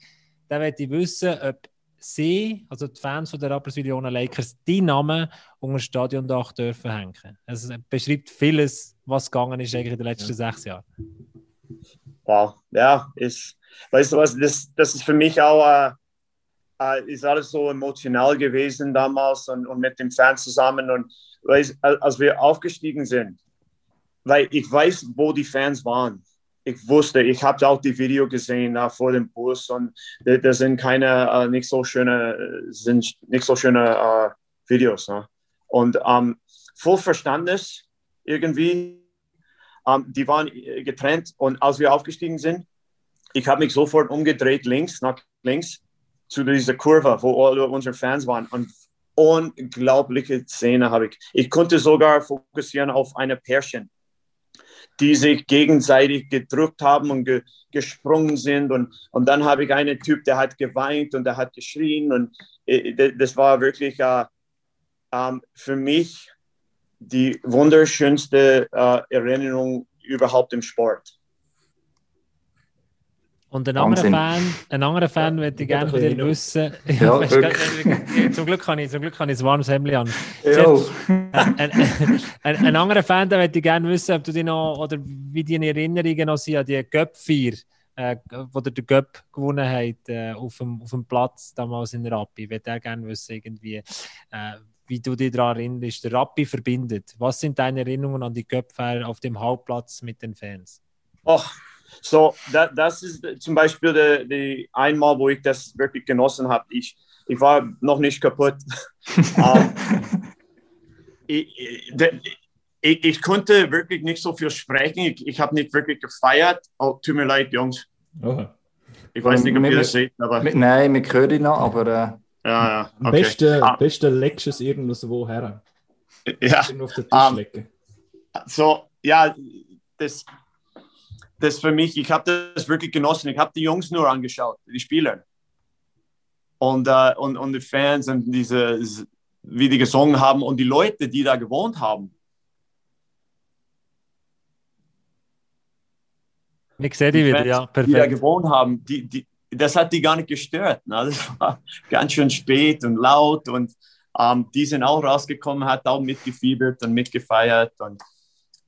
der möchte wissen, ob sie, also die Fans von der Rappers Lakers, die Namen unter das Stadiondach dürfen hängen. Es beschreibt vieles, was gegangen ist eigentlich in den letzten ja. sechs Jahren. Wow, ja, ist, weißt du was, das, das ist für mich auch, äh, äh, ist alles so emotional gewesen damals und, und mit den Fans zusammen und als wir aufgestiegen sind, weil ich weiß, wo die Fans waren ich wusste, ich habe auch die Video gesehen uh, vor dem Bus und das sind keine uh, nicht so schöne sind nicht so schöne uh, Videos. Ne? Und ähm, voll Verstandes irgendwie, ähm, die waren getrennt und als wir aufgestiegen sind, ich habe mich sofort umgedreht links nach links zu dieser Kurve, wo alle unsere Fans waren und unglaubliche Szene habe ich. Ich konnte sogar fokussieren auf eine Pärchen die sich gegenseitig gedrückt haben und ge gesprungen sind. Und, und dann habe ich einen Typ, der hat geweint und der hat geschrien. Und äh, das war wirklich äh, äh, für mich die wunderschönste äh, Erinnerung überhaupt im Sport. Und ein anderer Fan, ein anderer Fan ja, würde ich gerne von dir wissen. *laughs* Ja, weißt, grad, zum, Glück kann ich, zum Glück kann ich ein warmes Hemd an. Ein, ein, *laughs* ein, ein, anderer Fan, der würde ich gerne wissen, ob du dich noch, oder wie deine Erinnerungen noch sind an die Göpp-Vier, äh, wo der Göpp gewonnen hat, äh, auf, dem, auf dem Platz damals in Rappi. Ich würde gerne wissen, irgendwie, äh, wie du dich daran erinnerst. Der Rappi verbindet. Was sind deine Erinnerungen an die Göpp-Feier auf dem Hauptplatz mit den Fans? Och, so, da, das ist zum Beispiel die, die einmal, wo ich das wirklich genossen habe. Ich, ich war noch nicht kaputt. um, *laughs* ähm, ich, ich, ich, konnte wirklich nicht so viel sprechen. Ich, ich habe nicht wirklich gefeiert. Oh, tut mir leid, Jungs. Oh. Ich weiß nicht, ob ihr das seht, aber. Nein, wir hören ihn noch, aber. Äh, ja, ja. Okay. Beste, ah. beste Lectures irgendwo her. Ja. Auf den Tisch um, ähm, So, ja, das, das für mich, ich habe das wirklich genossen. Ich habe die Jungs nur angeschaut, die Spieler. Und, äh, und, und die Fans und diese, wie die gesungen haben und die Leute, die da gewohnt haben. Ich sehe die, die wieder, ja, perfekt. Die da gewohnt haben, die, die, das hat die gar nicht gestört. Ne? Das *laughs* war ganz schön spät und laut und ähm, die sind auch rausgekommen, hat auch mitgefiebert und mitgefeiert und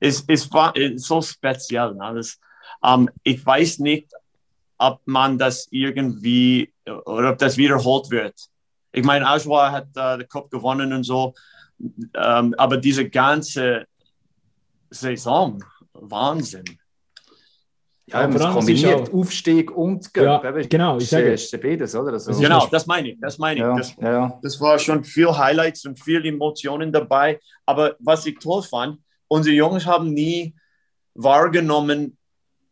es, es war so speziell. Ne? Das, ähm, ich weiß nicht, ob man das irgendwie oder ob das wiederholt wird. Ich meine, Ajoa hat äh, den Cup gewonnen und so, ähm, aber diese ganze Saison, Wahnsinn. Ja, ja man kombiniert. Aufstieg und Göpp. Ja, genau, ich sage ist beides, oder? Also, genau, das meine ich. Das meine ich. Ja, das, ja. das war schon viel Highlights und viel Emotionen dabei. Aber was ich toll fand, unsere Jungs haben nie wahrgenommen,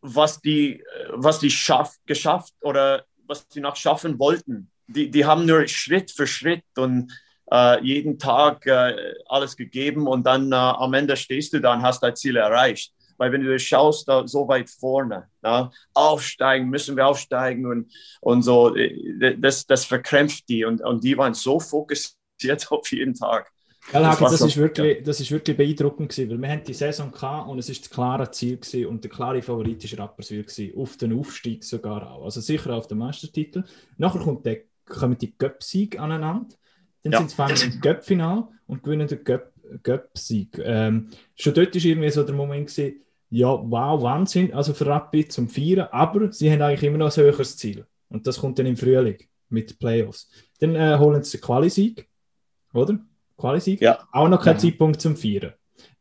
was die, was die schaff, geschafft oder was sie noch schaffen wollten. Die, die haben nur Schritt für Schritt und äh, jeden Tag äh, alles gegeben und dann äh, am Ende stehst du da und hast dein Ziel erreicht. Weil wenn du schaust, da so weit vorne, na, aufsteigen, müssen wir aufsteigen und, und so, äh, das, das verkrämpft die und, und die waren so fokussiert *laughs* auf jeden Tag. Ja, das, das, ist wirklich, das ist wirklich beeindruckend gewesen, weil wir haben die Saison gehabt und es ist das klare Ziel gewesen und der klare Favorit ist Rapperswil gewesen, auf den Aufstieg sogar auch, also sicher auf den Meistertitel. Nachher kommt der, kommen die Göpp-Sieg aneinander, dann ja. sind sie fangen im Göpp-Final und gewinnen den Göpp-Sieg. Ähm, schon dort war irgendwie so der Moment gewesen, ja, wow, Wahnsinn, also für Rapid zum Feiern, aber sie haben eigentlich immer noch ein höheres Ziel und das kommt dann im Frühling mit Playoffs. Dann äh, holen sie den Quali-Sieg, oder? Quali-Sieg. Ja. Auch noch kein ja. Zeitpunkt zum Feiern.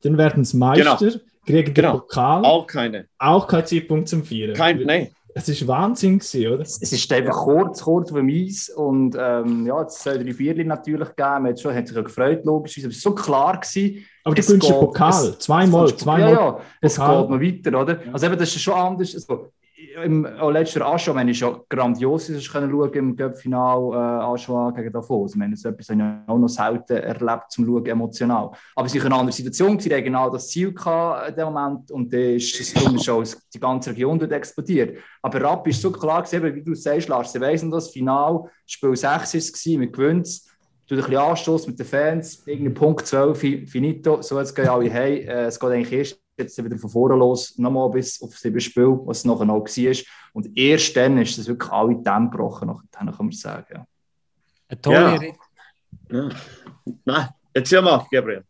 Dann werden sie Meister, genau. kriegen genau. den Pokal. Auch keine. Auch kein Zeitpunkt zum Feiern. Kein, nein. Es ist Wahnsinn gewesen, oder? Es ist einfach kurz, kurz vor dem Eis und ähm, ja, es soll drei Viertel natürlich geben. Man hat, schon, hat sich auch gefreut, logisch. Es war so klar gewesen. Aber du gewinnst den Pokal, es, zweimal, zweimal. Ja, ja, es geht noch weiter, oder? Also eben, das ist schon anders. Also, im letzten Aschau, wenn ich schon grandios ist, können schauen im Cup-Final äh, Aschau gegen Davos. Ich meine, so etwas habe ich auch noch selten erlebt zum Schauen, emotional. Aber es war eine andere Situation, sie hatten genau das Ziel in dem Moment und dann ist es darum schon die ganze Region dort explodiert. Aber Rapp ist so klar gewesen, wie du sagst, Lars, sie weiss das Final, Spiel 6 war es, wir gewinnen es, du ein bisschen Anstoß mit den Fans, irgendein Punkt 12, finito, so jetzt gehen alle hey, äh, es geht eigentlich erst jetzt wieder von vorne los, nochmal bis auf sieben Spiel, was es nachher noch war. Und erst dann ist das wirklich alle Dämme gebrochen, nachher kann man sagen. Ja. Eine tolle ja. ja. Nein, erzähl mal, Gabriel.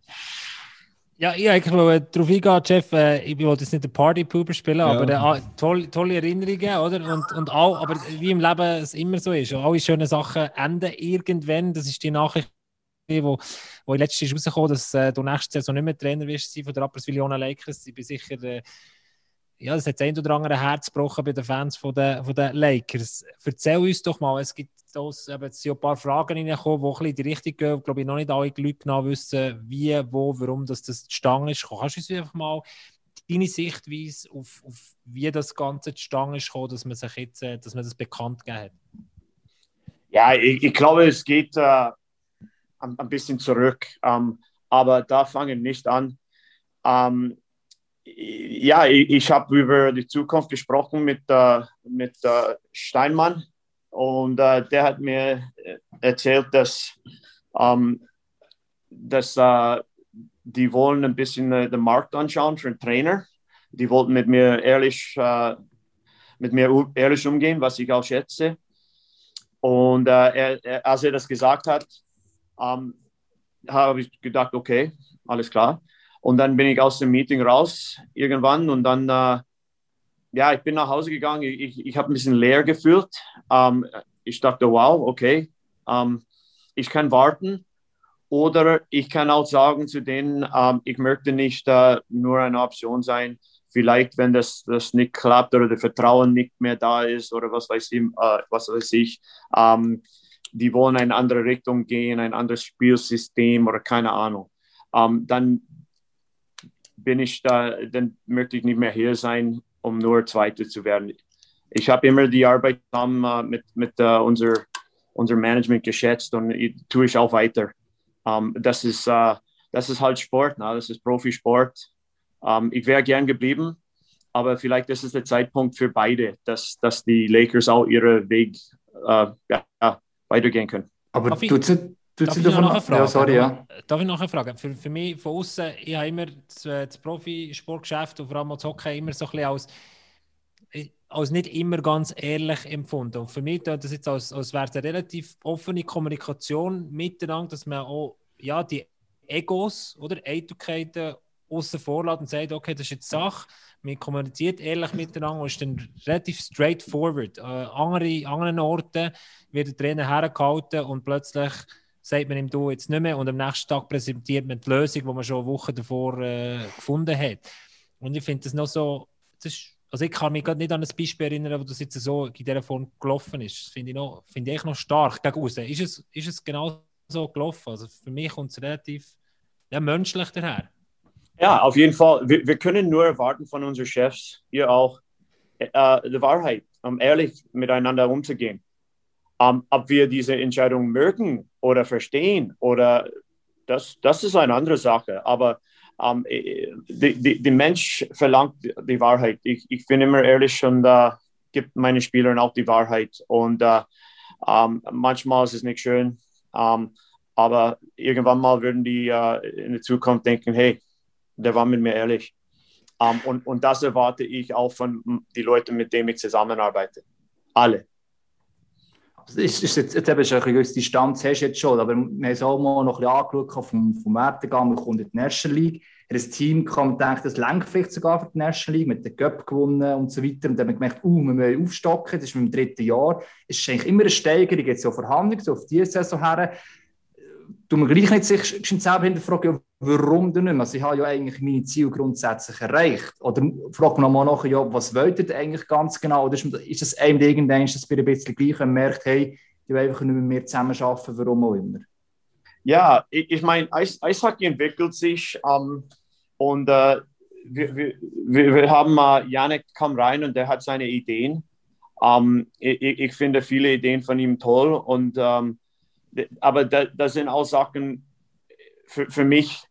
Ja, ich eigentlich wollte darauf eingehen, Jeff. Äh, ich wollte jetzt nicht den Party-Pooper spielen, ja. aber äh, tolle, tolle Erinnerungen, oder? Und, und auch, aber wie im Leben es immer so ist, alle schönen Sachen enden irgendwann. Das ist die Nachricht, wo, wo letztes Jahr rausgekommen dass äh, du nächste Saison nicht mehr Trainer wirst von der Rapperswil Lakers. Ich bin sicher, äh, ja, das hat das ein oder andere Herz gebrochen bei den Fans von den, von den Lakers. Erzähl uns doch mal, es gibt eben, es sind ein paar Fragen reingekommen, die in die Richtung gehen. Ich glaube, noch nicht alle Leute genau wissen, wie, wo, warum das, das zustande ist. Kannst du uns einfach mal deine Sichtweise auf, auf wie das Ganze zustande ist dass man sich jetzt, äh, dass man das bekannt gegeben hat? Ja, ich, ich glaube, es geht äh, ein, ein bisschen zurück. Ähm, aber da fangen nicht an. Ähm, ja, ich, ich habe über die Zukunft gesprochen mit, äh, mit äh, Steinmann und äh, der hat mir erzählt, dass, ähm, dass äh, die wollen ein bisschen äh, den Markt anschauen für einen Trainer. Die wollten mit mir ehrlich, äh, mit mir ehrlich umgehen, was ich auch schätze. Und er, er, als er das gesagt hat, ähm, habe ich gedacht, okay, alles klar. Und dann bin ich aus dem Meeting raus irgendwann und dann, äh, ja, ich bin nach Hause gegangen. Ich, ich, habe ein bisschen leer gefühlt. Ähm, ich dachte, wow, okay, ähm, ich kann warten. Oder ich kann auch sagen zu denen, ähm, ich möchte nicht äh, nur eine Option sein. Vielleicht, wenn das, das nicht klappt oder das Vertrauen nicht mehr da ist oder was weiß ich, äh, was weiß ich ähm, die wollen in eine andere Richtung gehen, ein anderes Spielsystem oder keine Ahnung, ähm, dann bin ich da, dann möchte ich nicht mehr hier sein, um nur Zweiter zu werden. Ich habe immer die Arbeit zusammen äh, mit, mit uh, unser, unser Management geschätzt und ich, tue ich auch weiter. Ähm, das, ist, uh, das ist halt Sport, ne? das ist Profisport. Ähm, ich wäre gern geblieben, aber vielleicht ist es der Zeitpunkt für beide, dass, dass die Lakers auch ihren Weg uh, ja, weitergehen können. Aber Darf tut sie, tut sie davon noch Ja, sorry, ja. Darf ich noch eine Frage? Für, für mich von außen, ich habe immer das, äh, das Profisportgeschäft und vor allem das Hockey immer so ein bisschen als, äh, als nicht immer ganz ehrlich empfunden. Und für mich das jetzt als, als wäre es eine relativ offene Kommunikation miteinander, dass man auch ja, die Egos oder Eitelkeiten außen vorlässt und sagt, okay, das ist jetzt Sache man kommuniziert ehrlich miteinander und ist dann relativ straightforward. An äh, andere, anderen Orten wird der Trainer hergehalten und plötzlich sagt man ihm du jetzt nicht mehr und am nächsten Tag präsentiert man die Lösung, die man schon eine Woche davor äh, gefunden hat. Und ich finde das noch so, das ist also ich kann mich gerade nicht an ein Beispiel erinnern, wo das jetzt so in dieser Form gelaufen ist. Das finde ich, noch, find ich noch stark gegen. Ist es, ist es genau so gelaufen? Also für mich kommt es relativ ja, menschlich daher. Ja, auf jeden Fall. Wir, wir können nur erwarten von unseren Chefs, ihr auch, äh, die Wahrheit, um ehrlich miteinander umzugehen. Um, ob wir diese Entscheidung mögen oder verstehen, oder das, das ist eine andere Sache. Aber um, die, die, die Mensch verlangt die Wahrheit. Ich, ich bin immer ehrlich und uh, gibt meinen Spielern auch die Wahrheit. Und uh, um, manchmal ist es nicht schön, aber irgendwann mal würden die uh, in der Zukunft denken, hey, der war mit mir ehrlich. Um, und, und das erwarte ich auch von den Leuten, mit denen ich zusammenarbeite. Alle. Ist, ist jetzt, jetzt eben eine gewisse Distanz hast du jetzt schon, aber wir haben es auch mal noch ein bisschen angeschaut vom, vom Wertegang, man kommt in die National League. Das Team kann denken, das lenkt vielleicht sogar für die National League, mit der Cup gewonnen und so weiter. Und dann haben wir gemerkt, uh, wir müssen aufstocken, das ist mit dem dritten Jahr. Es ist eigentlich immer eine Steigerung, jetzt so Verhandlungen, so auf diese Saison her du mir gleich nicht sich selber hinterfragen, warum du nicht mehr? Also ich habe ja eigentlich meine Ziele grundsätzlich erreicht. Oder frage nochmal nach, ja, was wollt ihr eigentlich ganz genau? Oder ist es einem irgendwann, dass wir ein bisschen gleich und merkt, hey, die wollen einfach nicht mit mir zusammenarbeiten, warum auch immer? Ja, ich, meine, Eis, Eishockey entwickelt sich ähm, und uh, wir, wir, wir, haben uh, Janik kam rein und der hat seine Ideen. Ähm, ich, ich, finde viele Ideen von ihm toll und ähm, aber da, das sind auch Sachen für, für mich,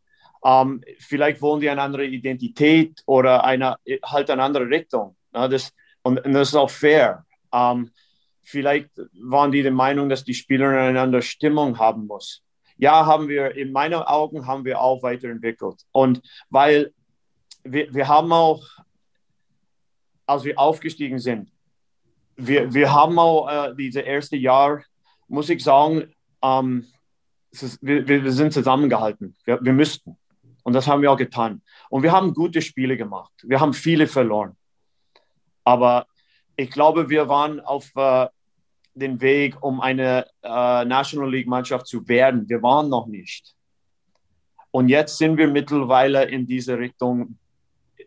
ähm, vielleicht wollen die eine andere Identität oder eine, halt eine andere Richtung. Ne? Das, und, und, das ist auch fair. Ähm, vielleicht waren die der Meinung, dass die Spieler eine andere Stimmung haben muss. Ja, haben wir, in meinen Augen haben wir auch weiterentwickelt. Und weil wir, wir haben auch, als wir aufgestiegen sind, wir, wir haben auch äh, diese erste Jahr, muss ich sagen, ähm, ist, wir, wir, sind zusammengehalten. Wir, wir müssten. Und das haben wir auch getan. Und wir haben gute Spiele gemacht. Wir haben viele verloren. Aber ich glaube, wir waren auf äh, den Weg, um eine äh, National League-Mannschaft zu werden. Wir waren noch nicht. Und jetzt sind wir mittlerweile in diese Richtung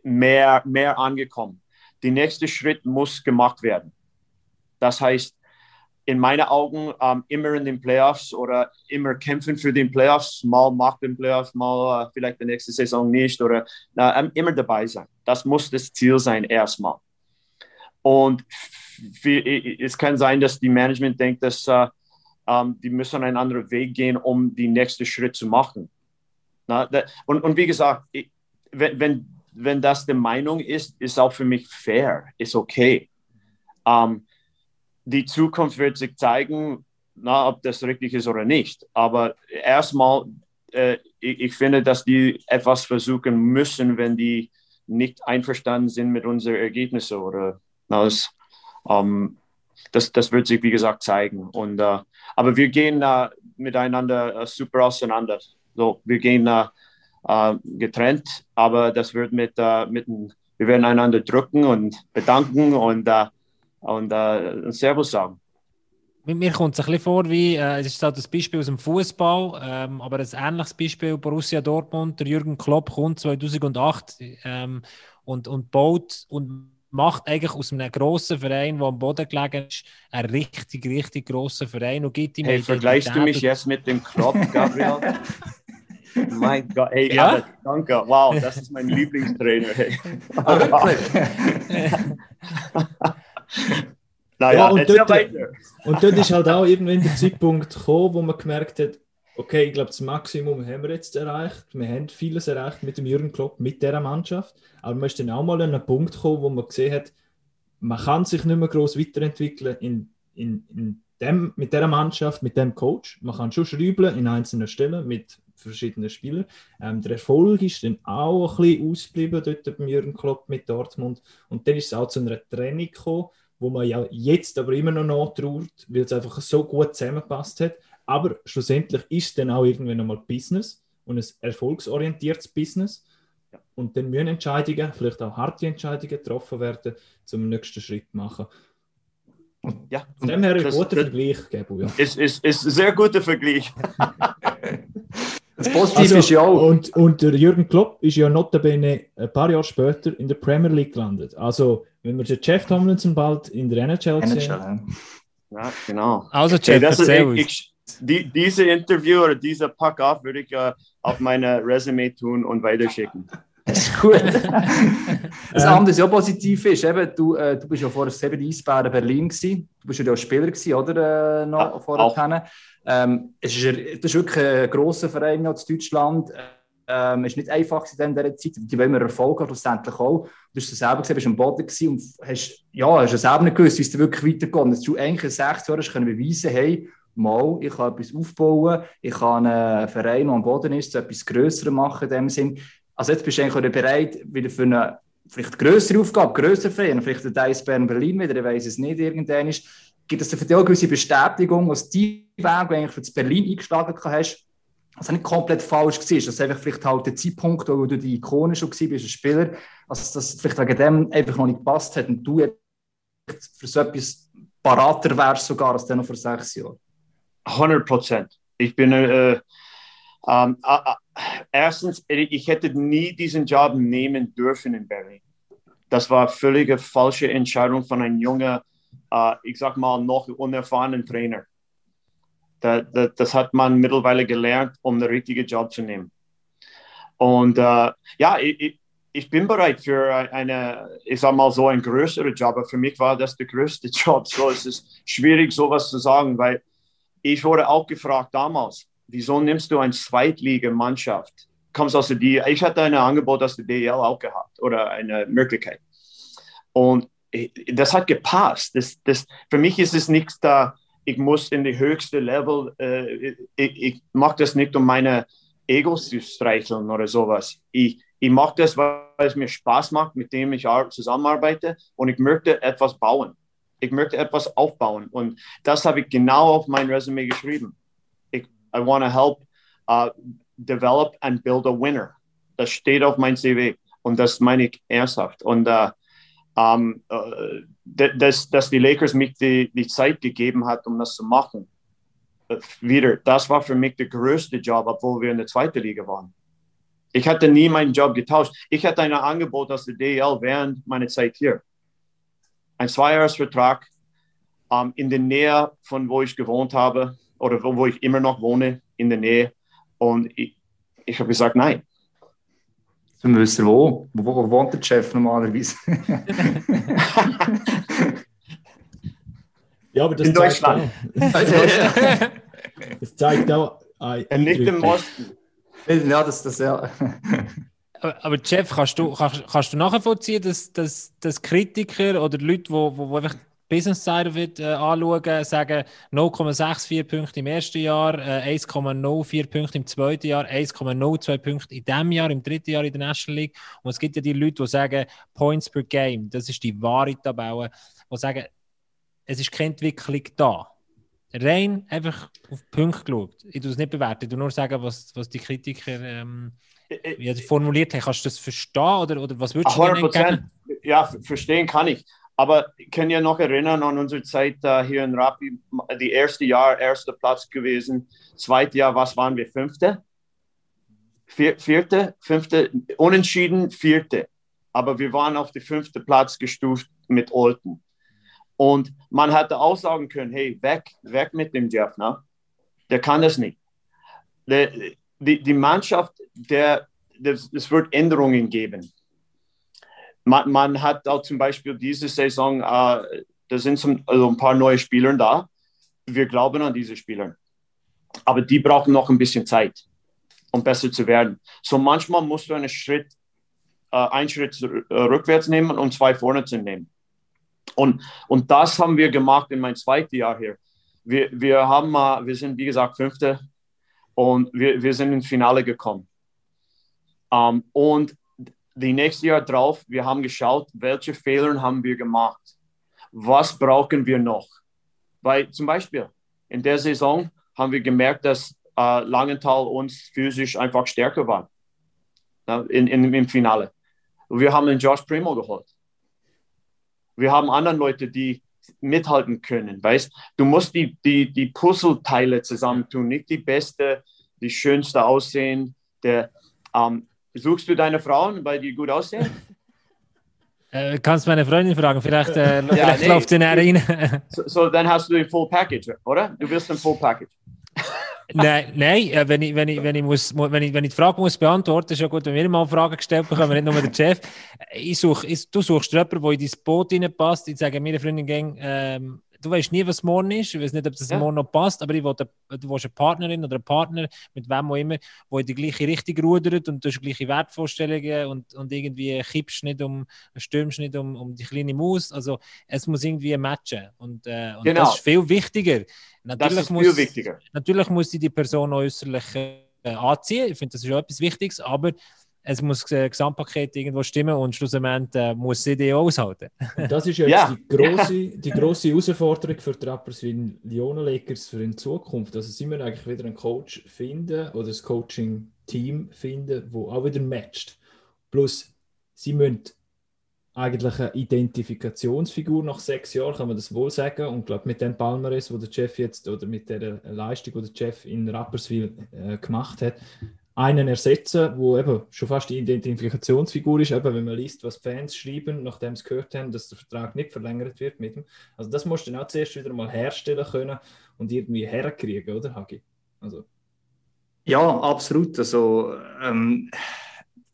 mehr, mehr angekommen. Der nächste Schritt muss gemacht werden. Das heißt, in meinen Augen ähm, immer in den Playoffs oder immer kämpfen für den Playoffs, mal macht den Playoffs, mal äh, vielleicht die nächste Saison nicht oder äh, immer dabei sein. Das muss das Ziel sein erstmal. Und es kann sein, dass die Management denkt, dass äh, ähm, die müssen einen anderen Weg gehen, um den nächsten Schritt zu machen. Na, da, und, und wie gesagt, ich, wenn, wenn, wenn das die Meinung ist, ist auch für mich fair, ist okay. Ähm, die Zukunft wird sich zeigen, na, ob das richtig ist oder nicht. Aber erstmal, äh, ich, ich, finde, dass die etwas versuchen müssen, wenn die nicht einverstanden sind mit unseren Ergebnissen. Oder, na, das, ähm, das, das wird sich, wie gesagt, zeigen. Und, äh, aber wir gehen äh, miteinander äh, super auseinander. So, wir gehen äh, äh, getrennt, aber das wird mit, mit wir werden einander drücken und bedanken und und äh, Servus sagen. Mir kommt es ein bisschen vor, wie äh, es ist halt das Beispiel aus dem Fußball, ähm, aber ein ähnliches Beispiel Borussia Dortmund. Der Jürgen Klopp kommt 2008 ähm, und, und baut und macht eigentlich aus einem grossen Verein, der am Boden gelegen ist, einen richtig, richtig grossen Verein und gibt ihm Hey, vergleichst du mich jetzt mit dem Klopp, Gabriel? *laughs* mein Gott, hey, ja? aber, danke, wow, das ist mein Lieblingstrainer. Hey. *laughs* *laughs* naja, ja, und, dort, und dort ist halt *laughs* auch irgendwann der Zeitpunkt gekommen, wo man gemerkt hat, okay, ich glaube, das Maximum haben wir jetzt erreicht. Wir haben vieles erreicht mit dem Jürgen Klopp, mit dieser Mannschaft. Aber man ist dann auch mal an einen Punkt gekommen, wo man gesehen hat, man kann sich nicht mehr groß weiterentwickeln in, in, in dem, mit dieser Mannschaft, mit dem Coach. Man kann schon schrübeln in einzelnen Stellen mit verschiedenen Spielern. Ähm, der Erfolg ist dann auch ein bisschen ausgeblieben dort beim Jürgen Klopp mit Dortmund. Und dann ist es auch zu einer Trennung gekommen, wo man ja jetzt aber immer noch nachtraut, weil es einfach so gut zusammengepasst hat. Aber schlussendlich ist es dann auch irgendwann einmal Business und ein erfolgsorientiertes Business. Und dann müssen Entscheidungen, vielleicht auch harte Entscheidungen getroffen werden, zum nächsten Schritt machen. Ja, Von dem her ein guter Vergleich, Gebu. Ja. Ist, ist, ist ein sehr guter Vergleich. *laughs* Das Positive also, ist ja auch. Und, und der Jürgen Klopp ist ja notabene ein paar Jahre später in der Premier League gelandet. Also, wenn wir den Jeff Tomlinson bald in der NHL, NHL sehen. Ja, genau. Also, Jeff, okay, erzähl ich, ich, die, diese Interview oder dieser Pack-Off würde ich uh, auf meine Resume tun und weiterschicken. Das ist gut. *laughs* das andere, was ja positiv ist, eben, du, äh, du bist ja vorher selber Eisbären Berlin gewesen. Du bist ja auch Spieler gewesen, oder? Äh, noch ja, vorher. Ähm, es ist, das ist wirklich ein grosser Verein in Deutschland. Ähm, es ist nicht einfach in dieser Zeit, die wollen wir Erfolg haben, schlussendlich auch. Du hast es selber gesehen, bist am Boden gewesen und hast, ja, hast selber nicht gewusst, wie es wirklich weitergeht. Dass du eigentlich in sechs Jahren können beweisen hey, mal, ich kann etwas aufbauen, ich kann einen Verein, der am Boden ist, zu etwas Größerem machen in dem Sinn. Also jetzt bist du eigentlich bereit, wieder für eine vielleicht größere Aufgabe, größere Verein, vielleicht der Eisbären Berlin wieder, ich weiß es nicht, irgendwann ist. Gibt es für dich auch eine gewisse Bestätigung, dass die Weg, eigentlich für das Berlin eingeschlagen hast, also nicht komplett falsch war, dass einfach vielleicht halt der Zeitpunkt, wo du die Ikone schon warst, als Spieler, dass vielleicht wegen dem einfach noch nicht gepasst hat und du für so etwas parater wärst sogar als dann noch vor sechs Jahren? 100 Prozent. Ich bin äh, ähm, äh, erstens, ich hätte nie diesen Job nehmen dürfen in Berlin. Das war völlige falsche Entscheidung von einem jungen, äh, ich sag mal, noch unerfahrenen Trainer. Da, da, das hat man mittlerweile gelernt, um den richtigen Job zu nehmen. Und äh, ja, ich, ich bin bereit für eine, ich sag mal so, ein größerer Job. Aber für mich war das der größte *laughs* Job. So es ist schwierig, sowas zu sagen, weil ich wurde auch gefragt damals, wieso nimmst du eine Zweitligamannschaft? Kommst aus der DL? Ich hatte ein Angebot aus der DL auch gehabt oder eine Möglichkeit. Und das hat gepasst. Das, das, für mich ist es nichts da, ich muss in die höchste Level, äh, ich, ich mache das nicht, um meine Ego zu streicheln oder sowas. Ich, ich mache das, weil es mir Spaß macht, mit dem ich zusammenarbeite und ich möchte etwas bauen. Ich möchte etwas aufbauen und das habe ich genau auf mein Resume geschrieben. I want to help uh, develop and build a winner. Das steht auf mein CV und das meine ich ernsthaft. Und uh, um, uh, dass, dass die Lakers mich die, die Zeit gegeben hat, um das zu machen. Wieder, das war für mich der größte Job, obwohl wir in der zweiten Liga waren. Ich hatte nie meinen Job getauscht. Ich hatte ein Angebot aus der DL während meiner Zeit hier. Ein Zweijahresvertrag um, in der Nähe von wo ich gewohnt habe oder wo, wo ich immer noch wohne, in der Nähe. Und ich, ich habe gesagt, nein. Wir wissen wo. wo. Wo wohnt der Chef normalerweise? *laughs* ja, aber das in Deutschland. Auch, *laughs* das zeigt auch. Nicht im Osten. Ja, das, das ja. aber, Jeff, kannst du, kannst, kannst du nachvollziehen, dass, dass, dass Kritiker oder Leute, die wo, wo einfach Business Side wird, äh, anschauen, sagen 0,64 Punkte im ersten Jahr, äh, 1,04 Punkte im zweiten Jahr, 1,02 Punkte in diesem Jahr, im dritten Jahr in der National League. Und es gibt ja die Leute, die sagen, Points per Game, das ist die wahre Tabelle, die sagen, es ist keine Entwicklung da. Rein einfach auf Punkte geschaut. Ich tue es nicht bewerten, ich tue nur sagen, was, was die Kritiker ähm, wie formuliert haben. Kannst du das verstehen oder, oder was würdest du 100%, Ja, verstehen kann ich. Aber ich kann ja noch erinnern an unsere Zeit uh, hier in Rapi, die erste Jahr erster Platz gewesen, zweite Jahr, was waren wir, fünfte? Vier, vierte, fünfte, unentschieden, vierte. Aber wir waren auf den fünften Platz gestuft mit Olten. Und man hätte auch sagen können, hey, weg, weg mit dem Jeff, ne? der kann das nicht. Der, die, die Mannschaft, der, es wird Änderungen geben man, man hat auch zum Beispiel diese Saison, äh, da sind zum, also ein paar neue Spieler da. Wir glauben an diese Spieler. Aber die brauchen noch ein bisschen Zeit, um besser zu werden. So manchmal musst du einen Schritt, äh, einen Schritt äh, rückwärts nehmen und zwei vorne zu nehmen. Und, und das haben wir gemacht in meinem zweiten Jahr hier. Wir, wir, haben, äh, wir sind, wie gesagt, Fünfte und wir, wir sind ins Finale gekommen. Um, ähm, und die nächste Jahr drauf, wir haben geschaut, welche Fehler haben wir gemacht. Was brauchen wir noch? Weil zum Beispiel in der Saison haben wir gemerkt, dass äh, Langenthal uns physisch einfach stärker war in, in, im Finale. Wir haben den Josh Primo geholt. Wir haben andere Leute, die mithalten können. Weißt du, musst die, die, die Puzzleteile zusammentun, nicht die beste die schönste Aussehen. Der, ähm, suchst du deine Frauen, weil die gut aussehen? *laughs* Äh, kannst meine Freundin fragen, vielleicht, äh, *laughs* ja, vielleicht nee, läuft sie näher rein. *laughs* so, so, dann hast du den Full Package, oder? Du wirst ein Full Package. nein, nein äh, wenn, ich, wenn, ich, wenn, ich muss, wenn, ich, wenn ich die Frage muss beantworten, ist ja gut, wenn wir mal Fragen gestellt bekommen, nicht nur der Chef. Ich such, ich, du suchst jemanden, der in dein Boot reinpasst. Ich sage meine Freundin, ähm, du weißt nie, was morgen ist. Ich weiß nicht, ob das ja. morgen noch passt, aber ich will, du willst eine Partnerin oder einen Partner, mit wem auch immer, der in die gleiche Richtung rudert und du hast gleiche Wertvorstellungen und, und irgendwie kippst nicht um, stürmst nicht um, um die kleine Maus. Also es muss irgendwie matchen. Und, äh, und genau. das ist viel wichtiger. Natürlich das ist muss, viel wichtiger. Natürlich muss die Person äußerlich äh, anziehen. Ich finde, das ist auch etwas Wichtiges, aber es muss das Gesamtpaket irgendwo stimmen und schlussendlich äh, muss sie die aushalten. Und das ist *laughs* jetzt ja. die, grosse, die grosse Herausforderung für die Rapperswil Lionen Lakers für in Zukunft. Also sie müssen eigentlich wieder einen Coach finden oder das Coaching-Team finden, wo auch wieder matcht. Plus, sie müssen eigentlich eine Identifikationsfigur nach sechs Jahren, kann man das wohl sagen. Und ich glaube, mit dem Palmares, wo der Chef jetzt, oder mit der Leistung, die der Chef in Rapperswil äh, gemacht hat, einen ersetzen, wo eben schon fast die Identifikationsfigur ist, eben wenn man liest, was Fans schreiben, nachdem sie gehört haben, dass der Vertrag nicht verlängert wird mit ihm. Also das musst du dann auch zuerst wieder mal herstellen können und irgendwie herkriegen, oder Hagi? Also. Ja, absolut. Also ähm,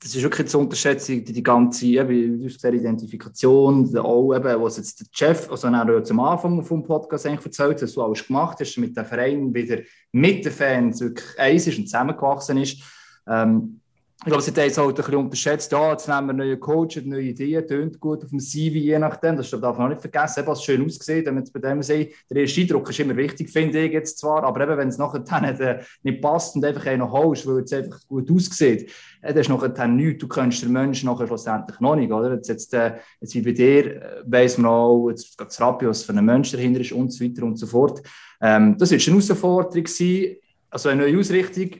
das ist wirklich zu unterschätzen, die, die ganze eben, Identifikation, auch eben, was jetzt der Chef, also er zum Anfang vom Podcast eigentlich erzählt, was du alles gemacht hast, mit dem Verein wieder mit den Fans wirklich eins ist und zusammengewachsen ist. Ähm, ich glaube, sie haben es halt ein bisschen unterschätzt. Ja, jetzt nehmen wir neue Coach, neue Ideen, tönt gut auf dem CV, je nachdem. Das darf man auch nicht vergessen. Es schön ausgesehen, wenn wir bei dem sehen. Der erste Eindruck ist immer wichtig, finde ich jetzt zwar, aber eben, wenn es nachher dann äh, nicht passt und einfach einen holst, weil es einfach gut aussieht, äh, dann ist nachher dann nichts. Du kennst den Menschen nachher schlussendlich noch nicht, oder? Jetzt, jetzt, äh, jetzt wie bei dir, äh, weiss man auch, jetzt geht es Rappi, was für ein Mensch dahinter ist und so weiter und so fort. Ähm, das wird eine Herausforderung sein, also eine neue Ausrichtung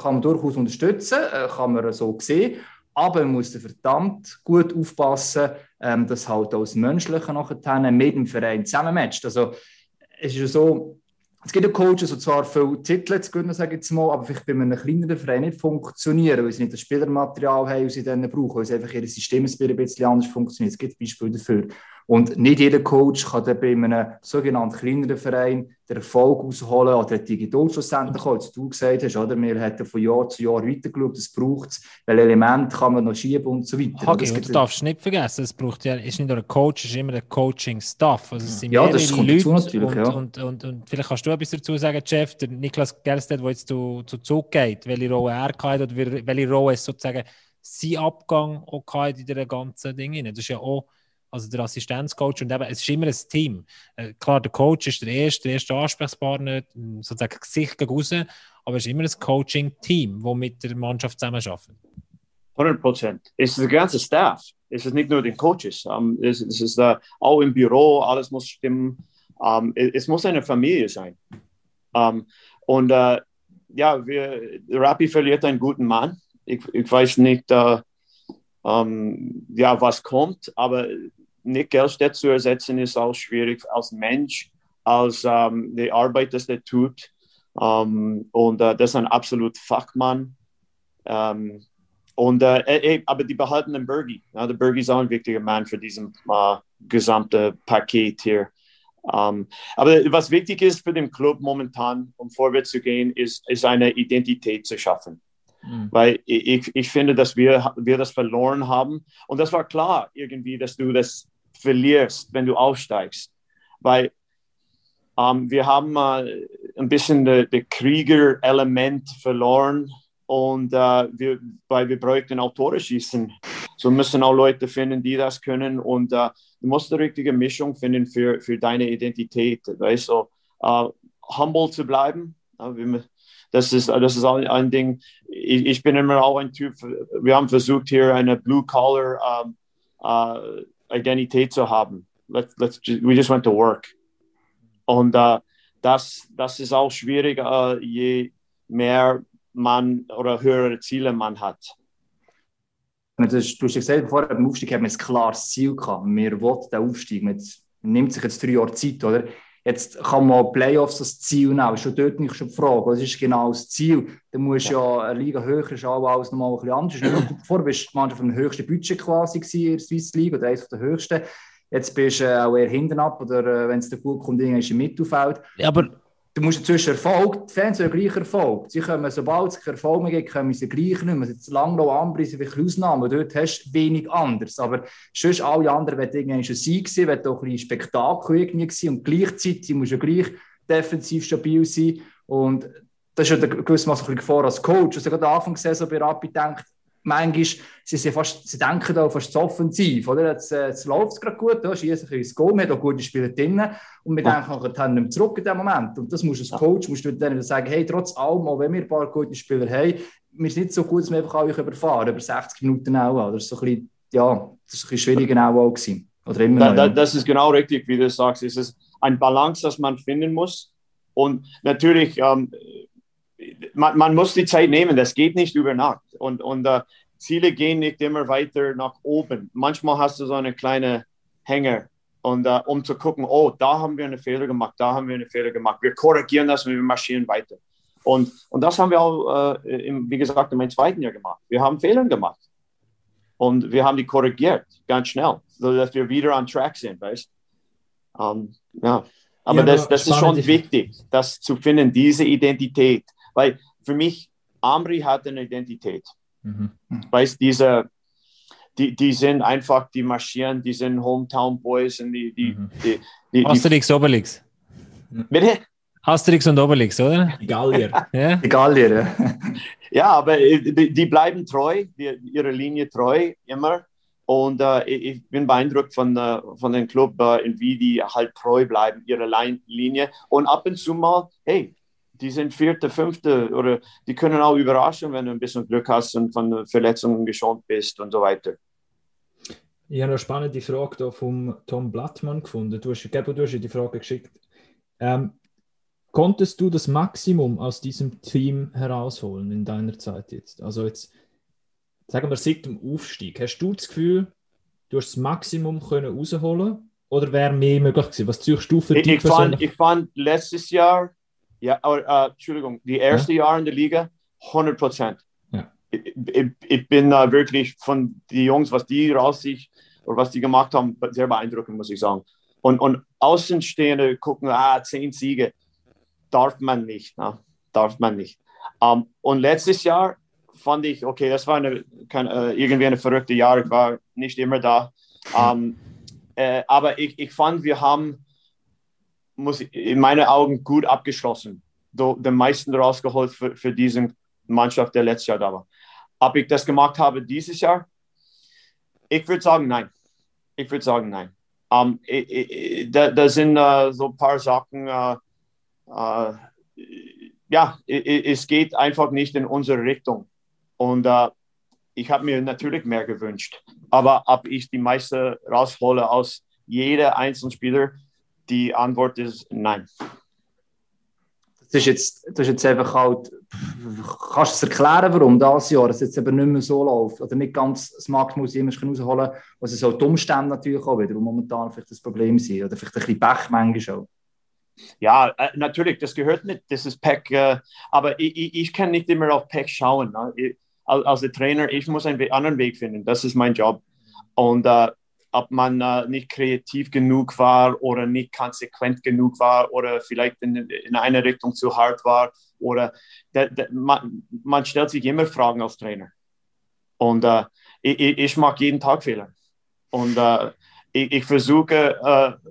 kann man durchaus unterstützen, äh, kann man so sehen. Aber man muss verdammt gut aufpassen, ähm, dass halt auch das Menschliche nachher mit dem Verein zusammenmatcht. Also, es ist ja so, es gibt ja Coaches, die zwar viele Titel zu gewinnen, sage ich mal, aber vielleicht bei einem kleineren Verein nicht funktionieren, weil sie nicht das Spielermaterial haben, das sie dann brauchen, weil sie einfach ihr System ein bisschen anders funktioniert. Es gibt Beispiele dafür. Und nicht jeder Coach kann dann bei einem sogenannten kleineren Verein den Erfolg ausholen oder die Geduld schlussendlich auch, als du gesagt hast, oder? Wir hätten von Jahr zu Jahr weitergeschaut, es braucht es, welche Elemente kann man noch schieben und so weiter. Hagi, du darfst nicht vergessen, es braucht ja, ist nicht nur ein Coach, es ist immer ein Coaching-Staff. Also es sind ja, das kommt Leute natürlich, und, ja. Und, und, und, vielleicht kannst du etwas dazu sagen, Chef, der Niklas Gerstedt, der jetzt zu, zu Zug geht, welche Rolle er hat oder welche Rolle es sozusagen sein Abgang auch in dieser ganzen Ding. Das ist ja auch also der Assistenzcoach. Und eben, es ist immer ein Team. Äh, klar, der Coach ist der erste, der erste Ansprechpartner, sozusagen Gesicht gegen raus, aber es ist immer ein Coaching-Team, das mit der Mannschaft zusammenarbeitet. 100 Prozent. Es ist der ganze Staff. Es ist nicht nur die Coaches. Um, es, es, ist uh, auch im Büro, alles muss stimmen. Um, es, es, muss eine Familie sein. Um, und uh, ja, wir, Rappi verliert einen guten Mann. Ich, ich weiß nicht, uh, ja, was kommt, aber Nick Gelstedt zu ersetzen, ist auch schwierig als Mensch, als ähm, die Arbeit, die er tut. Ähm, und äh, das ist ein absolut Fachmann. Ähm, und, äh, ey, aber die behalten den Bergie. Ja, der Bergie ist auch ein wichtiger Mann für diesen äh, gesamte Paket hier. Um, aber was wichtig ist für den Club momentan, um vorwärts zu gehen, ist, ist eine Identität zu schaffen. Mhm. Weil ich, ich finde, dass wir, wir das verloren haben. Und das war klar irgendwie, dass du das verlierst, wenn du aufsteigst. Weil ähm, wir haben äh, ein bisschen das Krieger-Element verloren und äh, wir, weil wir bräuchten auch Tore schießen. So müssen auch Leute finden, die das können und äh, du musst die richtige Mischung finden für, für deine Identität. Weißt du, uh, humble zu bleiben. Das ist, das ist ein, ein Ding. Ich, bin immer auch ein Typ, wir haben versucht, hier eine Blue-Collar um, uh, Identität zu haben. Let's, let's just, we just went to work. Und uh, das, das ist auch schwieriger, uh, je mehr man oder höhere Ziele man hat. Du hast gesagt, bevor dem Aufstieg haben wir ein klares Ziel gehabt. Wir wollen den Aufstieg. Man nimmt sich jetzt drei Jahre Zeit, oder? Jetzt kann man Playoffs als Ziel nehmen, schon dort nicht schon die Frage, was ist genau das Ziel? Da muss ja, ja eine Liga höher auch alles nochmal ein bisschen anders. Vorher bist du manchmal vom höchsten Budget quasi in der Swiss League oder eines der höchsten. Jetzt bist du äh, auch eher hinten ab oder äh, wenn es dir gut kommt, ist im Mittelfeld. Ja, aber du musst inzwischen Erfolg, die Fans haben gleich Erfolg. Sie kommen, sobald es Erfolg mehr gibt, kommen sie gleich nicht mehr. Jetzt lang noch andere sind vielleicht Ausnahmen, dort hast du wenig anders. Aber sonst alle anderen werden irgendwie schon sein gewesen, wird auch ein bisschen Spektakel irgendwie gewesen. und gleichzeitig muss ja gleich defensiv stabil sein und das ist ja gewissermaßen ein bisschen Gefahr als Coach. Also gerade am Anfang gesehen, so bei Rapid denkt, manchmal sie, sind fast, sie denken da fast zu offensiv. Oder? Jetzt, äh, jetzt läuft es gerade gut, da schießen ins Goal, wir haben auch gute Spieler drin und wir ja. denken dann nicht mehr zurück in dem Moment. Und das musst du als Coach musst du dann sagen, hey, trotz allem, auch wenn wir ein paar gute Spieler haben, wir sind nicht so gut, dass wir einfach euch überfahren, über 60 Minuten auch. Das ist so ein bisschen, ja, das ist ein bisschen schwieriger auch gewesen. Oder immer da, da, das ist genau richtig, wie du sagst. Es ist ein Balance, das man finden muss. Und natürlich, ähm, man, man, muss die Zeit nehmen, das geht nicht über Nacht. Und, und uh, Ziele gehen nicht immer weiter nach oben. Manchmal hast du so eine kleine Hänger, und, uh, um zu gucken, oh, da haben wir einen Fehler gemacht, da haben wir einen Fehler gemacht. Wir korrigieren das und wir marschieren weiter. Und, und das haben wir auch, uh, im, wie gesagt, in meinem zweiten Jahr gemacht. Wir haben Fehler gemacht. Und wir haben die korrigiert, ganz schnell, sodass wir wieder on track sind, weißt um, Ja, aber ja, das, das ist schon wichtig, das zu finden, diese Identität. Weil für mich, Amri hat eine Identität. Mhm. Weißt diese, die, die sind einfach, die marschieren, die sind Hometown Boys und die. die, mhm. die, die Asterix, Obelix. Bitte? Asterix und Obelix, oder? Die Gallier. ja? Die Gallier, ja. aber die, die bleiben treu, die, ihre Linie treu, immer. Und äh, ich bin beeindruckt von, äh, von dem Club, äh, wie die halt treu bleiben, ihre Linie. Und ab und zu mal, hey, die sind vierte, fünfte oder die können auch überraschen, wenn du ein bisschen Glück hast und von Verletzungen geschont bist und so weiter. Ich habe eine spannende Frage da vom Tom Blattmann gefunden. Du hast, du hast die Frage geschickt. Ähm, konntest du das Maximum aus diesem Team herausholen in deiner Zeit jetzt? Also jetzt, sagen wir seit dem Aufstieg, hast du das Gefühl, du hast das Maximum können rausholen oder wäre mehr möglich gewesen? Was suchst du für ich, ich fand, ich fand letztes Jahr ja, aber, uh, Entschuldigung, die erste ja? Jahr in der Liga, 100 Prozent. Ja. Ich, ich, ich, bin uh, wirklich von den Jungs, was die raus sich oder was die gemacht haben, sehr beeindruckend, muss ich sagen. Und, und Außenstehende gucken, ah, zehn Siege, darf man nicht, na? darf man nicht. Um, ähm, und letztes Jahr fand ich, okay, das war eine, keine, uh, irgendwie eine verrückte Jahr, ich war nicht immer da. Um, *laughs* äh, aber ich, ich fand, wir haben muss in meinen Augen gut abgeschlossen. Do, den meisten rausgeholt für, für diese Mannschaft, der letztes Jahr da war. Ob ich das gemacht habe dieses Jahr? Ich würde sagen, nein. Ich würde sagen, nein. Um, ich, ich, da, da, sind uh, so ein paar Sachen, uh, uh, ja, es geht einfach nicht in unsere Richtung. Und ich habe mir natürlich mehr gewünscht. Aber ob ich die meiste raushole aus jeder einzelnen Spieler, die Antwort ist nein. Das ist jetzt, das ist jetzt einfach halt, kannst du es erklären, warum das Jahr es jetzt eben nicht mehr so läuft? Oder nicht ganz das immer rausholen was es halt die Umstände natürlich auch wieder, momentan vielleicht das Problem sind. Oder vielleicht ein bisschen Pech manchmal auch. Ja, äh, natürlich, das gehört nicht, das ist Pech. Äh, aber ich, ich, ich, kann nicht immer auf Pech schauen. Ne? Ich, als, als Trainer, ich muss einen anderen Weg finden. Das ist mein Job. Und äh, ob man äh, nicht kreativ genug war oder nicht konsequent genug war oder vielleicht in, in eine Richtung zu hart war. Oder de, de, man, man, stellt sich immer Fragen als Trainer. Und äh, ich, ich, mag jeden Tag Fehler. Und äh, ich, ich, versuche äh,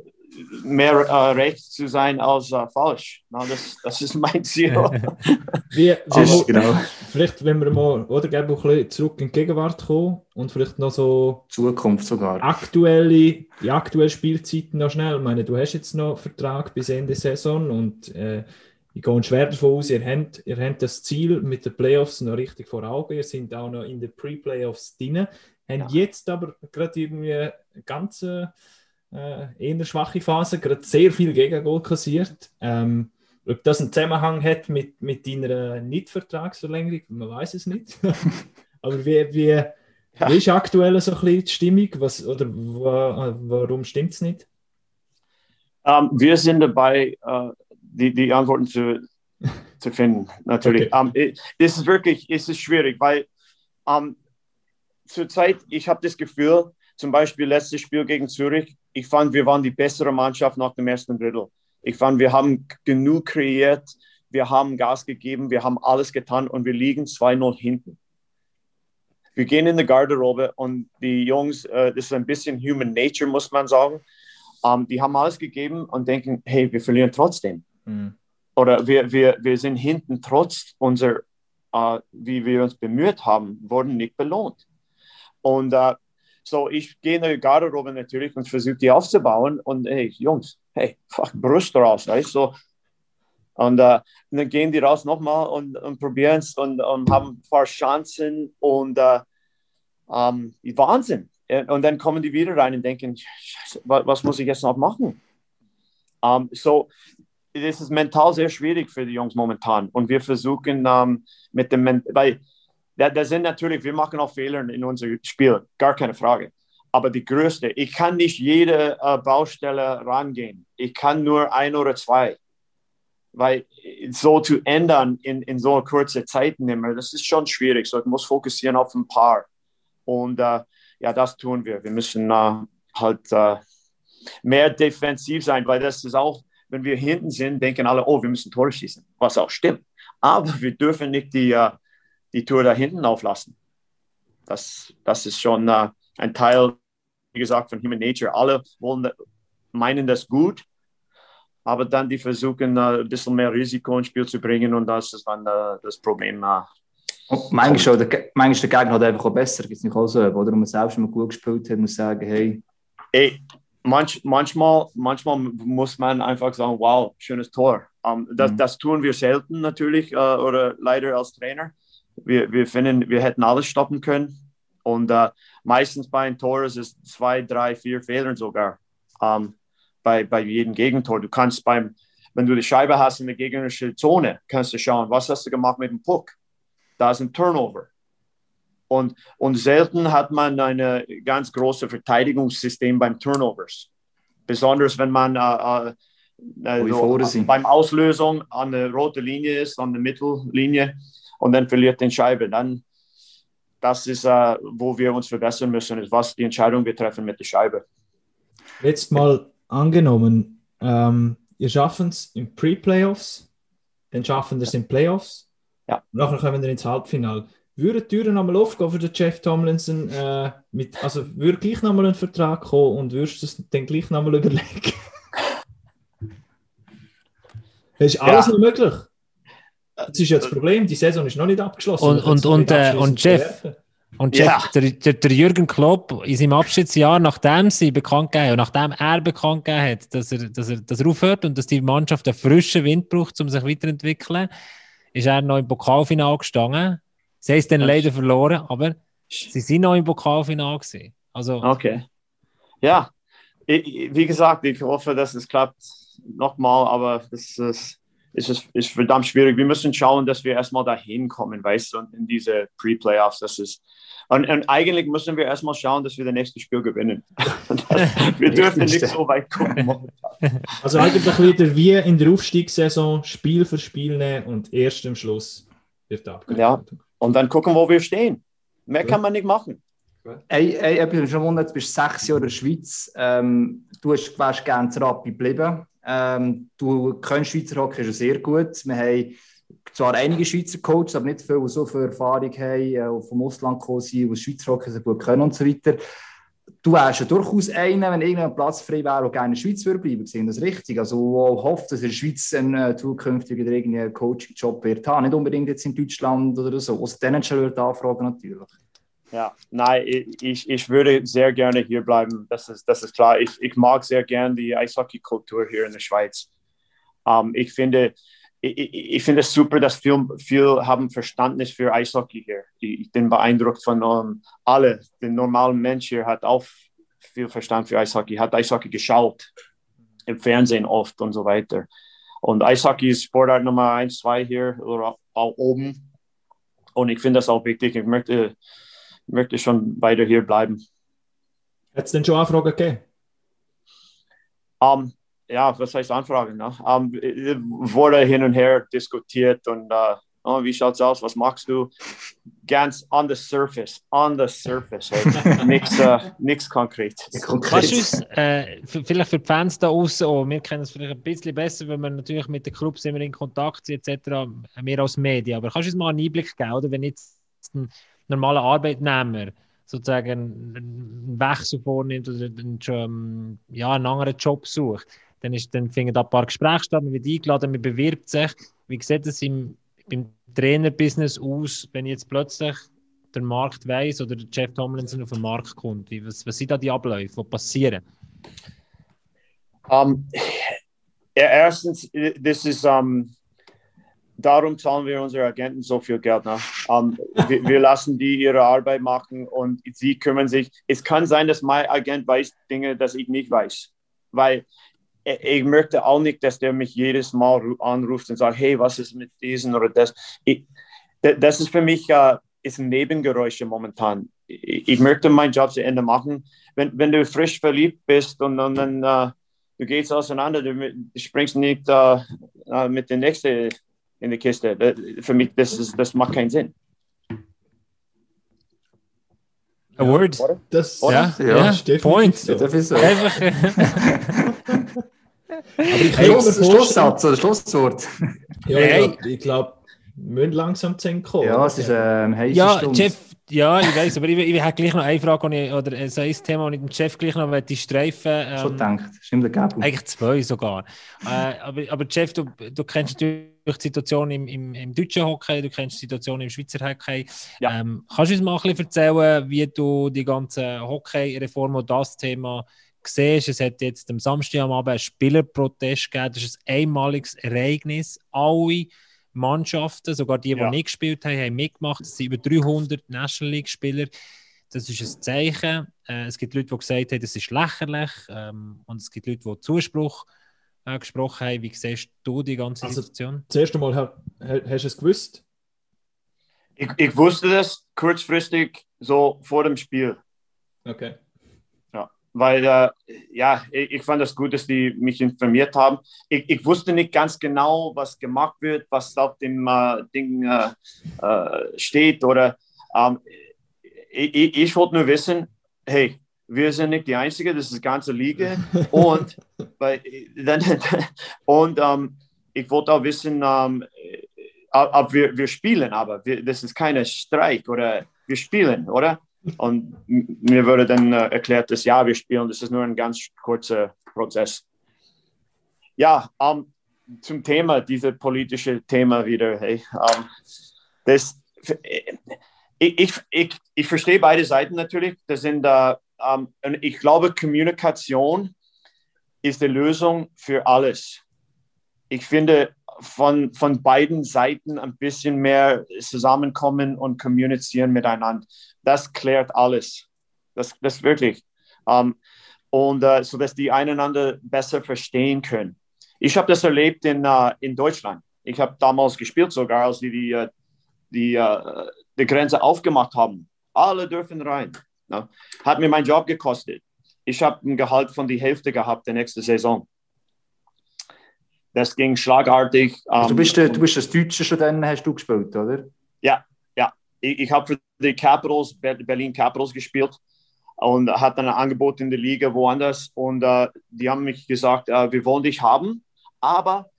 mehr äh, recht zu sein als äh, falsch. No, das, das ist mein Ziel. *laughs* wie, *laughs* wie, genau. Vielleicht, wenn wir mal oder, ein bisschen zurück in die Gegenwart kommen und vielleicht noch so Zukunft sogar. Aktuelle, die aktuellen Spielzeiten noch schnell. Ich meine, du hast jetzt noch Vertrag bis Ende Saison und äh, ich gehe schwer davon aus, ihr habt, ihr habt das Ziel mit den Playoffs noch richtig vor Augen. Ihr seid auch noch in den Pre-Playoffs drin. Habt ja. jetzt aber gerade irgendwie ganze äh, eher schwache Phase, gerade sehr viel Gegengol kassiert. Ähm, ob das einen Zusammenhang hat mit, mit deiner Nicht-Vertragsverlängerung, man weiß es nicht. *laughs* Aber wie, wie, ja. wie ist aktuell so ein bisschen die Stimmung? Was, oder warum stimmt es nicht? Um, wir sind dabei, uh, die, die Antworten zu, *laughs* zu finden, natürlich. Okay. Um, es ist wirklich es ist schwierig, weil um, zurzeit, ich habe das Gefühl, zum Beispiel letztes Spiel gegen Zürich, ich fand, wir waren die bessere Mannschaft nach dem ersten Drittel. Ich fand, wir haben genug kreiert, wir haben Gas gegeben, wir haben alles getan und wir liegen 2-0 hinten. Wir gehen in die Garderobe und die Jungs, äh, das ist ein bisschen Human Nature, muss man sagen. Ähm, die haben alles gegeben und denken, hey, wir verlieren trotzdem. Mhm. Oder wir, wir, wir sind hinten trotz unser, äh, wie wir uns bemüht haben, wurden nicht belohnt. Und äh, so, ich gehe in die Garderobe natürlich und versuche die aufzubauen und hey, Jungs, hey, fuck, Brust raus, weißt du? So. Und, äh, und, dann gehen die raus nochmal und, und probieren es und, und, haben ein paar Chancen und äh, ähm, Wahnsinn. Und dann kommen die wieder rein und denken, was, was muss ich jetzt noch machen? Um, so, das ist mental sehr schwierig für die Jungs momentan. Und wir versuchen um, mit dem, weil da, da sind natürlich, wir machen auch Fehler in unserem Spiel, gar keine Frage. Aber die größte, ich kann nicht jede äh, Baustelle rangehen. Ich kann nur ein oder zwei. Weil so zu ändern in, in so kurzer Zeit nicht mehr, das ist schon schwierig. So, ich muss fokussieren auf ein paar. Und äh, ja, das tun wir. Wir müssen äh, halt äh, mehr defensiv sein, weil das ist auch, wenn wir hinten sind, denken alle, oh, wir müssen Tore schießen, was auch stimmt. Aber wir dürfen nicht die, äh, die Tour da hinten auflassen. Das, das ist schon äh, ein Teil, wie gesagt, von Human Nature. Alle wollen, meinen das gut, aber dann die versuchen, äh, ein bisschen mehr Risiko ins Spiel zu bringen und das ist dann äh, das Problem. Äh, und manchmal, der, manchmal der Gegner hat einfach auch besser, gibt es nicht auch so, oder? Wenn man selbst mal gut gespielt hat, muss sagen, hey. Ey, manch, manchmal, manchmal muss man einfach sagen, wow, schönes Tor. Um, das, mhm. das tun wir selten natürlich, uh, oder leider als Trainer wir, wir finden, wir hätten alles stoppen können. Und äh, meistens bei einem Tor ist es zwei, drei, vier Fehler sogar ähm, bei, bei jedem Gegentor. Du kannst beim, wenn du die Scheibe hast in der gegnerischen Zone, kannst du schauen, was hast du gemacht mit dem Puck? Da ist ein Turnover. Und, und selten hat man ein ganz großes Verteidigungssystem beim Turnovers. Besonders wenn man äh, äh, so, beim Auslösung an der roten Linie ist, an der Mittellinie und dann verliert den Scheibe. Dann, das ist, äh, wo wir uns verbessern müssen, ist, was die Entscheidung betreffen mit der Scheibe. Jetzt mal angenommen, ähm, ihr schaffen es in Pre-Playoffs, dann schaffen wir es in Playoffs. Ja. Nachher kommen wir ins Halbfinale. Würde die Türen nochmal aufgehen für den Jeff Tomlinson? Äh, mit, also würde gleich nochmal ein Vertrag kommen und würdest du es dann gleich nochmal überlegen? das *laughs* ist alles ja. noch möglich. Das ist ja das Problem, die Saison ist noch nicht abgeschlossen. Und, und, und, äh, und Jeff, und Jeff ja. der, der, der, Jürgen Klopp in seinem Abschiedsjahr, nachdem sie bekannt gegeben und nachdem er bekannt gegeben hat, dass er, dass, er, dass er aufhört und dass die Mannschaft einen frischen Wind braucht, um sich weiterzuentwickeln, ist er noch im Pokalfinale gestanden. Sie haben es dann leider verloren, aber sie sind noch im Pokalfinale gewesen. Also, okay. Ja, ich, wie gesagt, ich hoffe, dass es klappt nochmal, aber das ist ist es ist verdammt schwierig. Wir müssen schauen, dass wir erstmal dahin kommen, weißt du, in diese Pre-Playoffs. Das ist und, und, eigentlich müssen wir erstmal schauen, dass wir das nächste Spiel gewinnen. *laughs* wir dürfen nicht so weit kommen. *laughs* Also eigentlich wieder wie in der Aufstiegssaison Spiel für Spiel nehmen und erst im Schluss wird abgehakt. Ja, und dann gucken, wo wir stehen. Mehr ja. kann man nicht machen. Ey, ey, ich bin schon wundert, du bist sechs Jahre in der Schweiz. Ähm, du wärst gerne zu Rappi geblieben. Ähm, du kennst Schweizer Hockey schon sehr gut. Wir haben zwar einige Schweizer Coaches, aber nicht viele, die so viel Erfahrung haben, äh, vom Ausland gekommen sind, die Schweizer Hockey sehr gut können und so weiter. Du wärst ja durchaus einer, wenn irgendein Platz frei wäre, der gerne in der Schweiz würde bleiben. Sehen das richtig? Also, wo hofft, dass in der Schweiz ein äh, zukünftig wieder irgendeinen Coaching-Job wird. Nicht unbedingt jetzt in Deutschland oder so. Aus den anfragen natürlich. Ja, nein, ich, ich würde sehr gerne hier bleiben. Das ist, das ist klar. Ich, ich mag sehr gerne die Eishockey-Kultur hier in der Schweiz. Ähm, ich finde, ich, ich finde es super, dass viele viel haben Verständnis für Eishockey hier. Ich bin beeindruckt von um, alle. Der normale Mensch hier hat auch viel Verstand für Eishockey, hat Eishockey geschaut, im Fernsehen oft und so weiter. Und Eishockey ist Sportart Nummer 1, 2 hier oder auch oben. Und ich finde das auch wichtig. Ich möchte möchte schon weiter hier bleiben. Hat es denn schon Anfragen gegeben? Um, ja, was heißt Anfragen? Ne? Um, wurde hin und her diskutiert und uh, oh, wie schaut's aus? Was machst du? Ganz on the surface, on the surface. *laughs* Nichts uh, nix konkret. Kannst du uns, äh, vielleicht für die Fans da außen, oh, wir kennen es vielleicht ein bisschen besser, weil wir natürlich mit den Clubs immer in Kontakt sind, etc., mehr als Medien. Aber kannst du uns mal einen Einblick geben, oder? wenn jetzt ein normaler Arbeitnehmer sozusagen einen Wechsel vornimmt oder einen, ja, einen anderen Job sucht, dann, ist, dann finden da ein paar Gespräche statt, man wird eingeladen, man bewirbt sich. Wie sieht das im, im Trainerbusiness aus, wenn jetzt plötzlich der Markt weiß oder der Jeff Tomlinson auf den Markt kommt? Wie, was, was sind da die Abläufe, die passieren? Um, erstens, das ist um, darum zahlen wir unsere Agenten so viel Geld. Ne? Um, wir, wir, lassen die ihre Arbeit machen und sie kümmern sich. Es kann sein, dass mein Agent weiß Dinge, dass ich nicht weiß, weil ich möchte auch nicht, dass der mich jedes Mal anruft und sagt, hey, was ist mit diesem oder das. Ich, das ist für mich uh, ist ein Nebengeräusche momentan. Ich, ich, möchte meinen Job zu Ende machen. Wenn, wenn du frisch verliebt bist und, und dann uh, du gehst auseinander, du, du springst nicht uh, mit der nächsten in die Kiste. Für mich, das, ist, das macht keinen Sinn. A word. Das, ja, ja, ja. Point. So. Das ist so. Einfach. Aber ich Schluss, Schlusssatz oder Schlusswort. Ja, hey. ich glaube, wir müssen langsam zu kommen. Ja, es ist ähm, heiße Ja, Stunde. Jeff, ja, ich weiß, aber ich, ich, habe gleich noch eine Frage ich, oder so ein Thema, das ich dem Chef gleich noch die streifen ähm, Schon gedacht, stimmt der Gabel. Eigentlich zwei sogar. äh, aber, aber Jeff, du, du kennst natürlich die Situation im, im, im deutschen Hockey, du kennst die Situation im Schweizer Hockey. Ja. Ähm, kannst du uns mal ein bisschen erzählen, wie du die ganze Hockey-Reform und das Thema siehst? Es hat jetzt am Samstag am Abend einen Spielerprotest gegeben, das ist ein einmaliges Ereignis. Alle Mannschaften, sogar die, die ja. nicht gespielt haben, haben mitgemacht. Es sind über 300 National League-Spieler. Das ist ein Zeichen. Äh, es gibt Leute, die gesagt haben, das ist lächerlich. Ähm, und es gibt Leute, die Zuspruch äh, gesprochen haben. Wie siehst du die ganze also, Situation? Zuerst einmal, hast du es gewusst? Ich, ich wusste das kurzfristig so vor dem Spiel. Okay weil äh, ja, ich, ich, fand das gut, dass die mich informiert haben. Ich, ich, wusste nicht ganz genau, was gemacht wird, was auf dem äh, Ding äh, äh steht oder ähm, ich, ich, wollte nur wissen, hey, wir sind nicht die Einzige, das ist die ganze Liga *laughs* und, weil, dann, *laughs* und ähm, ich wollte auch wissen, ähm, ob wir, wir spielen, aber wir, das ist keine Streik oder wir spielen, oder? Und mir wurde dann äh, erklärt, dass ja, wir spielen, das ist nur ein ganz kurzer Prozess. Ja, ähm, zum Thema, dieses politische Thema wieder. Hey, ähm, das, ich, ich, ich, ich verstehe beide Seiten natürlich. Das sind, uh, um, ich glaube, Kommunikation ist die Lösung für alles. Ich finde, von, von beiden Seiten ein bisschen mehr zusammenkommen und kommunizieren miteinander. Das klärt alles. Das, das wirklich. Um, ähm, und uh, so dass die einander besser verstehen können. Ich habe das erlebt in, uh, in Deutschland. Ich habe damals gespielt, sogar als die die, äh, die, uh, die Grenze aufgemacht haben. Alle dürfen rein. No? Hat mir meinen Job gekostet. Ich habe ein Gehalt von die Hälfte gehabt der nächste Saison das ging schlagartig. Also du, bist, ähm, du bist das Deutsche schon dann, hast du gespielt, oder? Ja. Ich, ich habe für die Capitals, Berlin Capitals gespielt und hatte ein Angebot in der Liga woanders und uh, die haben mich gesagt, uh, wir wollen dich haben, aber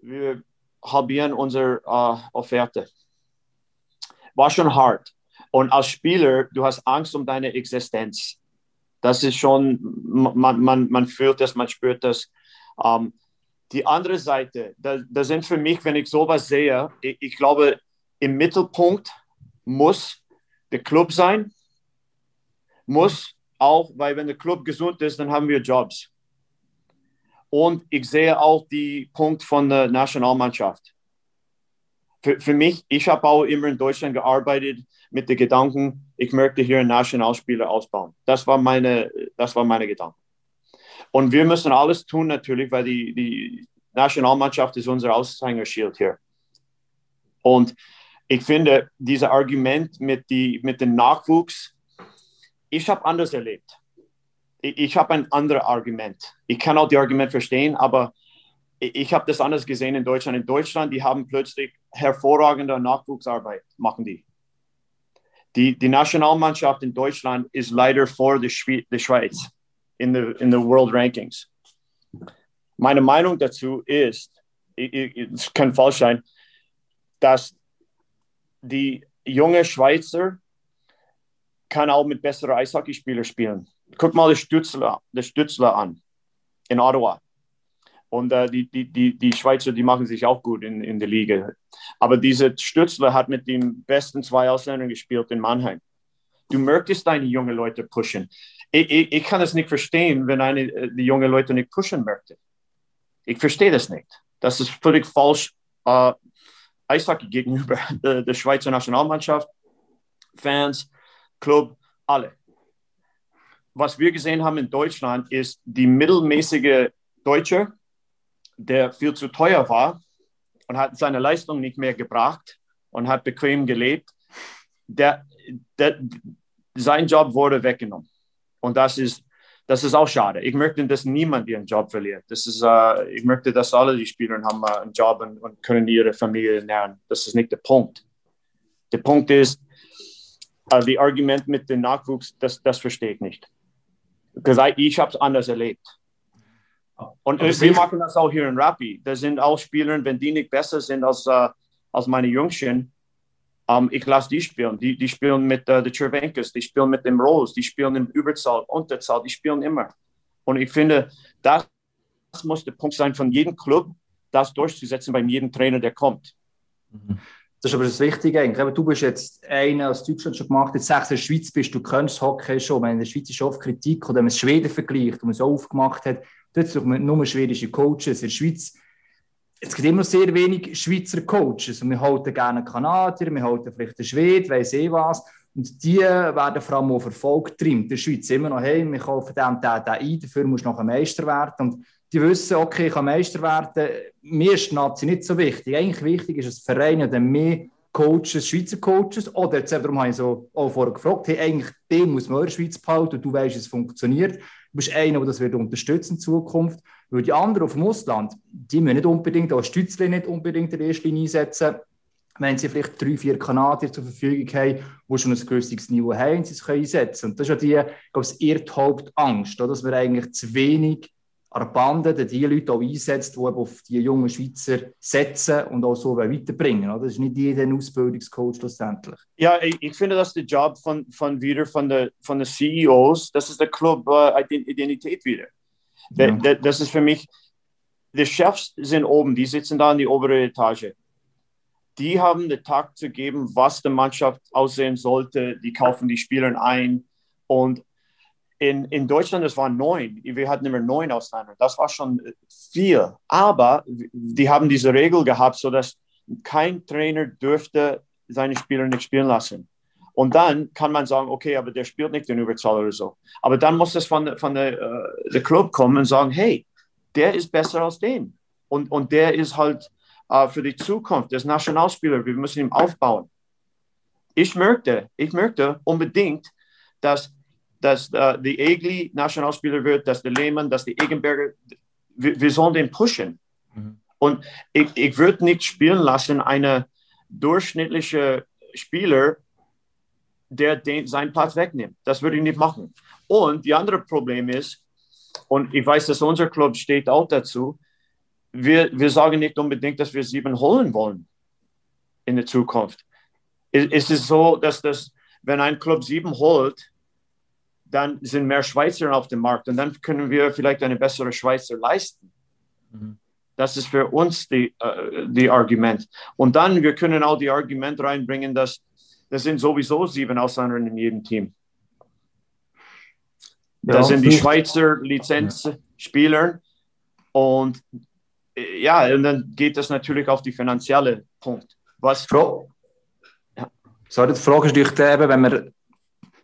wir halbieren unsere uh, Offerte. War schon hart. Und als Spieler, du hast Angst um deine Existenz. Das ist schon, man, man, man fühlt das, man spürt das. Ähm, die andere Seite, da, da sind für mich, wenn ich sowas sehe, ich, ich glaube, im Mittelpunkt muss der Club sein, muss auch, weil wenn der Club gesund ist, dann haben wir Jobs. Und ich sehe auch die Punkt von der Nationalmannschaft. Für, für mich, ich habe auch immer in Deutschland gearbeitet mit dem Gedanken, ich möchte hier einen Nationalspieler ausbauen. Das war meine, das war meine Gedanke. Und wir müssen alles tun natürlich, weil die, die Nationalmannschaft ist unser Aushängeschild hier. Und ich finde, dieses Argument mit, die, mit dem Nachwuchs, ich habe anders erlebt. ich, ich habe ein anderes Argument. Ich kann auch die Argument verstehen, aber ich, ich habe das anders gesehen in Deutschland. In Deutschland, die haben plötzlich hervorragende Nachwuchsarbeit, machen die. Die, die Nationalmannschaft in Deutschland ist leider vor der, Schwe der Schweiz in the, in the World Rankings. Meine Meinung dazu ist, es kann falsch sein, dass die junge Schweizer kann auch mit besseren Eishockeyspielern spielen. Guck mal das Stützler, das Stützler an in Ottawa. Und äh, die, die, die, die Schweizer, die machen sich auch gut in, in der Liga. Aber dieser Stützler hat mit den besten zwei Ausländern gespielt in Mannheim. Du möchtest deine jungen Leute pushen. Ich, ich, ich kann es nicht verstehen, wenn eine äh, die junge Leute nicht pushen möchte. Ich verstehe das nicht. Das ist völlig falsch. Äh, Eishockey gegenüber *laughs* der, Schweizer Nationalmannschaft, Fans, Club, alle. Was wir gesehen haben in Deutschland ist die mittelmäßige Deutsche, der viel zu teuer war und hat seine Leistung nicht mehr gebracht und hat bequem gelebt. Der, der, sein Job wurde weggenommen. Und das ist das ist auch schade. Ich möchte, dass niemand ihren Job verliert. Das ist, uh, ich möchte, dass alle die Spieler haben uh, einen Job und, und, können ihre Familie ernähren. Das ist nicht der Punkt. Der Punkt ist, uh, die Argument mit dem Nachwuchs, das, das verstehe ich nicht. Weil ich habe es anders erlebt. Und Aber wir machen das auch hier in Rappi. Da sind auch Spieler, wenn die nicht besser sind als, als meine Jüngchen, um, ähm, ich lasse die spielen. Die, die spielen mit uh, den Cervenkis, die spielen mit dem Rose, die spielen im Überzahl, Unterzahl, die spielen immer. Und ich finde, das muss der Punkt sein von jedem Club, das durchzusetzen bei jedem Trainer, der kommt. Mhm. Das ist aber das Wichtige eigentlich. Du bist jetzt einer aus Deutschland schon gemacht, jetzt sechs in der Schweiz bist, du kennst Hockey schon. Meine, in der Schweiz ist oft Kritik, oder wenn man Schweden vergleicht, wo man so aufgemacht hat, dort sind nur schwedische Coaches. In der Schweiz es gibt immer sehr wenig Schweizer Coaches. Und wir halten gerne Kanadier, wir halten vielleicht den Schweden, weiss eh was. Und die werden vor allem auch verfolgt In der Schweiz immer noch, hey, wir kaufen und den, den ein, dafür musst du noch ein Meister werden. Und die wissen, okay, ich kann Meister werden. Mir ist die Nazi nicht so wichtig. Eigentlich wichtig ist, dass Vereine dann mehr Coaches, Schweizer Coaches, oder jetzt darum habe ich so auch vorher gefragt, hey, eigentlich den muss man in der Schweiz behalten, du weißt, es funktioniert. Du bist einer, der das wird unterstützen in Zukunft. Weil die anderen auf dem Ausland, die müssen nicht unbedingt, auch Stützle nicht unbedingt in der ersten Linie einsetzen, wenn sie vielleicht drei, vier Kanadier zur Verfügung haben, die schon ein gewisses Niveau haben, sie es einsetzen können. Und das ist ja die, ich glaube, das ihre Hauptangst, dass wir eigentlich zu wenig an Banden die Leute auch einsetzt, die auf die jungen Schweizer setzen und auch so weiterbringen. Das ist nicht jeder Ausbildungscoach schlussendlich. Ja, ich, ich, finde, das ist der Job von, von wieder von der, von der CEOs. Das ist der Club uh, Identität wieder. Ja. Das ist für mich, die Chefs sind oben, die sitzen da in die obere Etage. Die haben den Tag zu geben, was die Mannschaft aussehen sollte. Die kaufen die Spieler ein und in, in Deutschland, das waren neun. Wir hatten immer neun Ausländer. Das war schon viel. Aber die haben diese Regel gehabt, sodass kein Trainer dürfte seine Spieler nicht spielen lassen. Und dann kann man sagen, okay, aber der spielt nicht den Überzahl oder so. Aber dann muss das von, von der, uh, der Club kommen und sagen, hey, der ist besser als den. Und, und der ist halt uh, für die Zukunft des Nationalspieler. Wir müssen ihn aufbauen. Ich möchte, ich möchte unbedingt, dass dass uh, die Egli Nationalspieler wird, dass der Lehmann, dass die Egenberger, wir, wir sollen den pushen. Mhm. Und ich, ich würde nicht spielen lassen, eine durchschnittliche Spieler, der den, seinen Platz wegnimmt. Das würde ich nicht machen. Und die andere Problem ist, und ich weiß, dass unser Club steht auch dazu, wir, wir sagen nicht unbedingt, dass wir sieben holen wollen in der Zukunft. Es ist so, dass das, wenn ein Club sieben holt, dann sind mehr Schweizer auf dem Markt und dann können wir vielleicht eine bessere Schweizer leisten. Mhm. Das ist für uns die, äh, die Argument. Und dann, wir können auch die Argument reinbringen, dass das sind sowieso sieben Ausländer in jedem Team. Ja, das sind die Schweizer Lizenzspieler. Und äh, ja, und dann geht das natürlich auf die finanzielle Punkt. Was? Frage, ja. Sorry, die Frage ist natürlich eben, wenn wir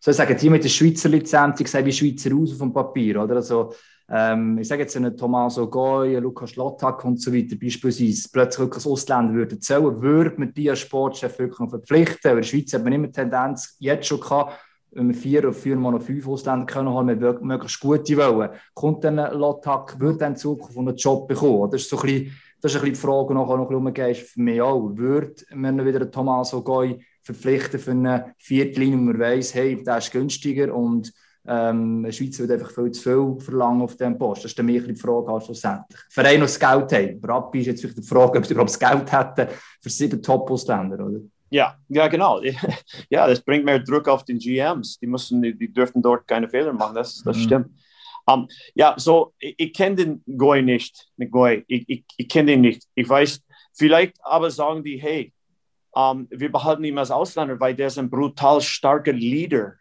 soll ich sagen, die mit der Schweizer Lizenz, die sehen wie Schweizer aus auf dem Papier, oder? Also, ähm, ich sage jetzt einen Tommaso Goy, Lukas Schlottak und so weiter, beispielsweise plötzlich wirklich als Ausländer würden zählen, würde man die als Sportchef wirklich verpflichten. Aber in der Schweiz hat man immer Tendenz, jetzt schon gehabt, wenn wir vier oder vier mal noch fünf Ausländer können haben, wir möglichst gute wollen. Kommt dann ein Lottak, wird dann in Zukunft einen Job bekommen? Das ist so ein bisschen, das ist ein bisschen die Frage, die nachher noch rumgeht, für mich auch. Wird man wieder einen Tommaso Goy verpflichten für eine Viertellinie, wo man weiss, hey, der ist günstiger und ähm, die Schweiz würde einfach viel zu viel verlangen auf diesem Post. Das ist dann mehr die Frage halt schlussendlich. Verein noch das Geld haben. Rabbi ist jetzt vielleicht die Frage, ob sie überhaupt das Geld hätten für sieben Top-Ausländer, oder? Ja, ja, genau. *laughs* Ja, das bringt mehr Druck auf den GMs. Die müssen, die dürfen dort keine Fehler machen. Das, das mhm. stimmt. Um, ja, so, ich, ich kenne den Goy nicht, den Goy. Ich, ich, ich kenne den nicht. Ich weiß, vielleicht aber sagen die, hey, um, wir behalten ihn als Ausländer, weil der ist ein brutal starker Leader.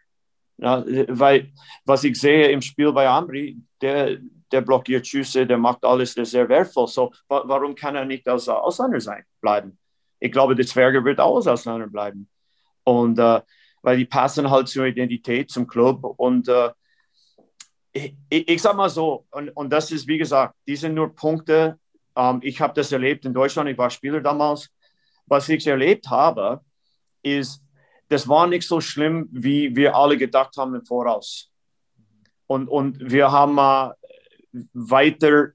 Ja, weil, was ich sehe im Spiel bei Ambri, der, der blockiert Schüsse, der macht alles, der ist sehr wertvoll. So, warum kann er nicht als Ausländer sein, bleiben? ich glaube, der Zwerge wird auch als Ausländer bleiben. Und äh, weil die passen halt zur Identität, zum Club. Und äh, ich, ich, sag mal so, und, und das ist, wie gesagt, die sind nur Punkte. Ähm, ich habe das erlebt in Deutschland, ich war Spieler damals. Was ich erlebt habe, ist, das war nicht so schlimm, wie wir alle gedacht haben im Voraus. Und, und wir haben äh, weiter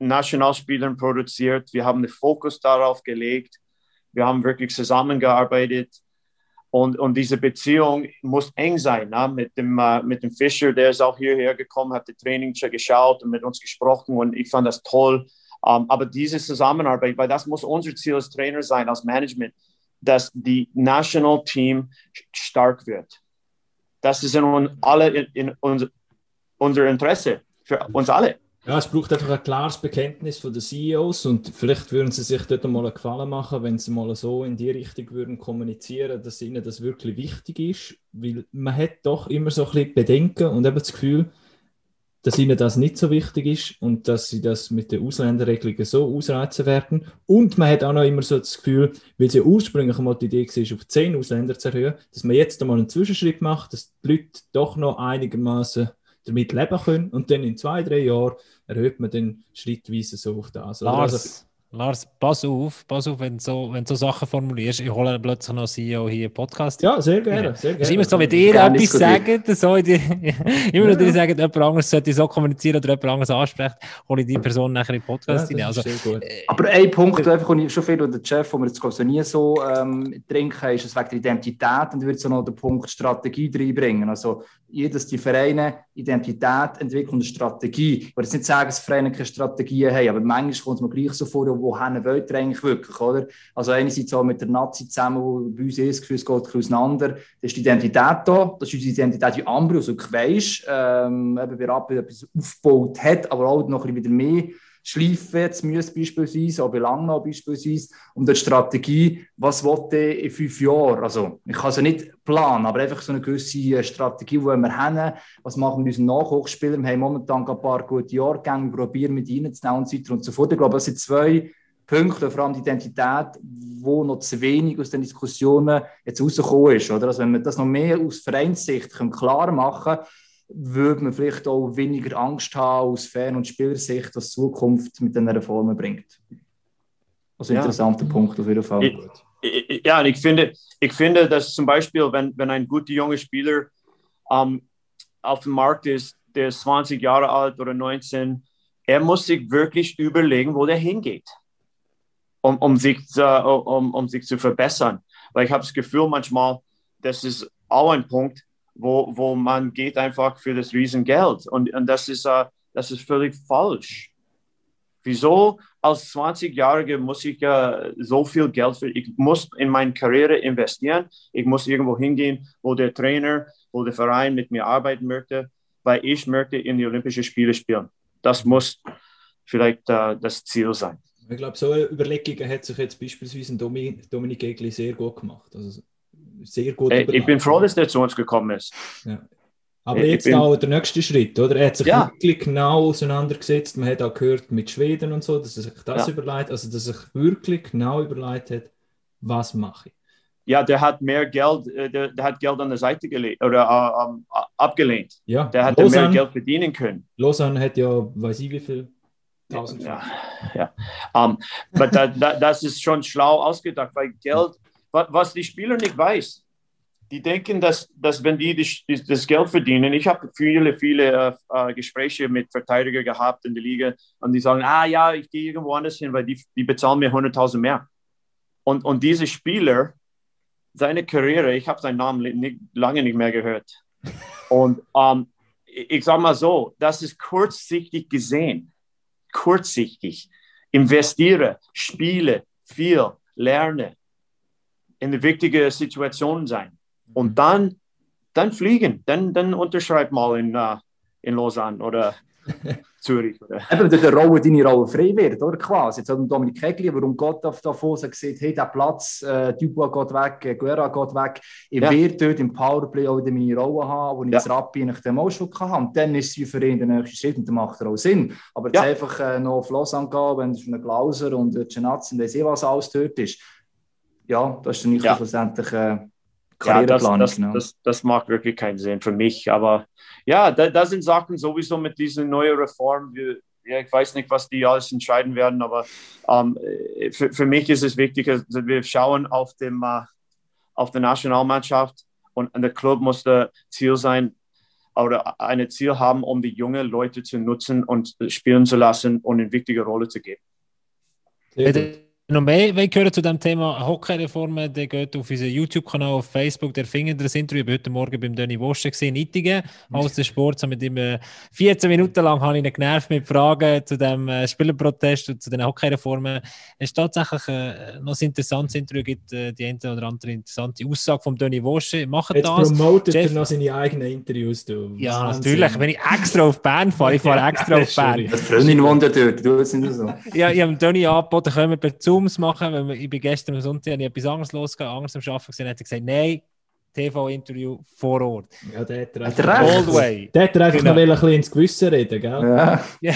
Nationalspielern produziert. Wir haben den Fokus darauf gelegt. Wir haben wirklich zusammengearbeitet. Und, und diese Beziehung muss eng sein. Ne? Mit, dem, äh, mit dem Fischer, der ist auch hierher gekommen, hat die Training geschaut und mit uns gesprochen und ich fand das toll. Ähm, aber diese Zusammenarbeit, weil das muss unser Ziel als Trainer sein, als Management, dass die National Team stark wird. Das ist in, alle, in unser, unser Interesse, für uns alle. Ja, es braucht einfach ein klares Bekenntnis von den CEOs und vielleicht würden sie sich dort mal einen Gefallen machen, wenn sie mal so in die Richtung würden kommunizieren, dass ihnen das wirklich wichtig ist, weil man hat doch immer so ein bisschen Bedenken und eben das Gefühl, dass ihnen das nicht so wichtig ist und dass sie das mit den Ausländerregelungen so ausreizen werden. Und man hat auch noch immer so das Gefühl, weil es ja ursprünglich mal die Idee war, auf zehn Ausländer zu erhöhen, dass man jetzt einmal einen Zwischenschritt macht, dass die Leute doch noch einigermaßen damit leben können und dann in zwei, drei Jahren erhöht man dann schrittweise so auf das. Lars, also, Lars, pass auf, pass auf, wenn du so, wenn so Sachen formulierst. Ich hole plötzlich noch CEO hier im Podcast. Ja, sehr gerne. Sehr gerne. Es ist immer so, wenn ihr etwas sagt, so in die, immer ja. ihr sagt, jemand anderes sollte so kommunizieren oder jemand anderes ansprechen, hole ich die Person nachher in den Podcast ja, Also, äh, Aber ein Punkt, der einfach schon viel oder der Chef, wo wir jetzt so nie so ähm, trinken, ist es wegen der Identität und würde so noch den Punkt Strategie reinbringen. Also, dass die Vereine Identität entwickeln und eine Strategie. Ich würde jetzt nicht sagen, dass Vereine keine Strategie haben, aber manchmal kommt es mir gleich so vor, wohin wollt ihr eigentlich wirklich, oder? Also einerseits auch mit der Nazi zusammen, wo bei uns ist, das Gefühl, es geht auseinander. Da ist die Identität da, das ist unsere Identität wie Ambrus und Queisch, ähm, eben Rapid etwas aufgebaut hat, aber auch noch ein bisschen wieder mehr schleifen jetzt müssen beispielsweise, auch bei Langnau beispielsweise, und die Strategie, was wollte in fünf Jahren? Also ich kann sie nicht planen, aber einfach so eine gewisse äh, Strategie, wo wir haben, was machen wir mit unseren Nachwuchsspielern, wir haben momentan ein paar gute Jahrgänge, probieren mit ihnen zu nehmen und so weiter und so fort. Ich glaube, das sind zwei Punkte, vor allem die Identität, wo noch zu wenig aus den Diskussionen jetzt rausgekommen ist. Oder? Also wenn wir das noch mehr aus Vereinssicht klar machen können, würde man vielleicht auch weniger Angst haben aus Fan- und Spielersicht, was Zukunft mit den Reformen bringt. Also ja. interessanter Punkt auf jeden Fall. Ich, ja, und ich finde, ich finde, dass zum Beispiel, wenn, wenn ein guter junger Spieler ähm, auf dem Markt ist, der ist 20 Jahre alt oder 19, er muss sich wirklich überlegen, wo der hingeht, um, um, sich, uh, um, um sich zu verbessern. Weil ich habe das Gefühl manchmal, das ist auch ein Punkt, wo, wo man geht einfach für das Riesengeld. Und, und das, ist, uh, das ist völlig falsch. Wieso als 20-Jähriger muss ich uh, so viel Geld für, ich muss in meine Karriere investieren, ich muss irgendwo hingehen, wo der Trainer, wo der Verein mit mir arbeiten möchte, weil ich möchte in die Olympischen Spiele spielen. Das muss vielleicht uh, das Ziel sein. Ich glaube, so Überlegungen hat sich jetzt beispielsweise Dominik Egli sehr gut gemacht. Also sehr gut hey, Ich bin froh, dass der zu uns gekommen ist. Ja. Aber hey, jetzt bin... auch der nächste Schritt, oder? Er hat sich ja. wirklich genau auseinandergesetzt. Man hat auch gehört mit Schweden und so, dass er sich das ja. überlegt, also dass er sich wirklich genau überlegt hat, was mache ich. Ja, der hat mehr Geld, äh, der, der hat Geld an der Seite gelegt oder um, abgelehnt. Ja. Der hat Lausanne, mehr Geld verdienen können. Lausanne hat ja, weiß ich wie viel, Tausend. Ja, ja. Um, da, da, das ist schon schlau ausgedacht, weil Geld was die Spieler nicht weiß, die denken, dass, dass wenn die das, Geld verdienen, ich habe viele, viele äh, Gespräche mit Verteidigern gehabt in der Liga und die sagen, ah ja, ich gehe irgendwo anders hin, weil die, die bezahlen mir 100.000 mehr. Und, und diese Spieler, seine Karriere, ich habe seinen Namen nicht, lange nicht mehr gehört. *laughs* Und ähm, ich sage mal so, das ist kurzsichtig gesehen. Kurzsichtig. Investiere, spiele viel, lerne, in der wichtigen Situation sein. Und dann, dann fliegen, dann, dann unterschreib mal in, uh, in Lausanne oder *laughs* Zürich. Oder? Eben, der Rolle deine Rolle frei wird, oder quasi. Jetzt hat Dominik Kegli, warum Gott auf Davos gesagt hey, der Platz, äh, Dubois geht weg, äh, Guerra geht weg. Ich ja. werde dort im Powerplay auch wieder meine Rolle haben, wo ich ja. das Rappi nach dem auch schon hatte. Und dann ist es für ihn der nächste Schritt und dann macht er auch Sinn. Aber jetzt ja. einfach äh, noch auf Lausanne gehen, wenn es ein Glauser und ein Genatz und eh was alles dort ist, ja, das ist dann nicht ja. schlussendlich... Äh, ja, das, das, genau. das, das, macht wirklich keinen Sinn für mich. Aber ja, da, da sind Sachen sowieso mit dieser neuen Reform. Wir, ja, ich weiß nicht, was die alles entscheiden werden, aber ähm, für, für mich ist es wichtig, dass wir schauen auf, dem, äh, auf die Nationalmannschaft und, und der Club muss das Ziel sein, oder ein Ziel haben, um die jungen Leute zu nutzen und spielen zu lassen und eine wichtige Rolle zu geben noch mehr hören zu dem Thema Hockey-Reformen, der geht auf unseren YouTube-Kanal, auf Facebook, der findet das Interview. Ich war heute Morgen beim Danny Woschen gesehen, Ittigen, aus dem Sport. Mit ihm 14 Minuten lang habe ich ihn genervt mit Fragen zu dem äh, Spielerprotest und zu den Hockey-Reformen. Es ist tatsächlich äh, noch ein interessantes Interview, gibt äh, die eine oder andere interessante Aussage von Danny Woschen. Machen Jetzt das. promotet Jeff, er noch seine eigenen Interviews. Du. Ja, natürlich. Wenn ich extra auf Bern fahre, ich fahre *laughs* extra auf Bern. Die Freundin wohnt ja dort, du nicht so. Ja, ich habe Danny angeboten, wir per Zoom Zooms machen. Weil ich bin gestern am Sonntag ich etwas anderes losgegangen, anders am Arbeiten gesehen, hat er gesagt, nein, TV-Interview vor Ort. Ja, der hat recht. Old way. Der hat einfach genau. noch ein bisschen ins Gewissen reden, gell? Ja. ja.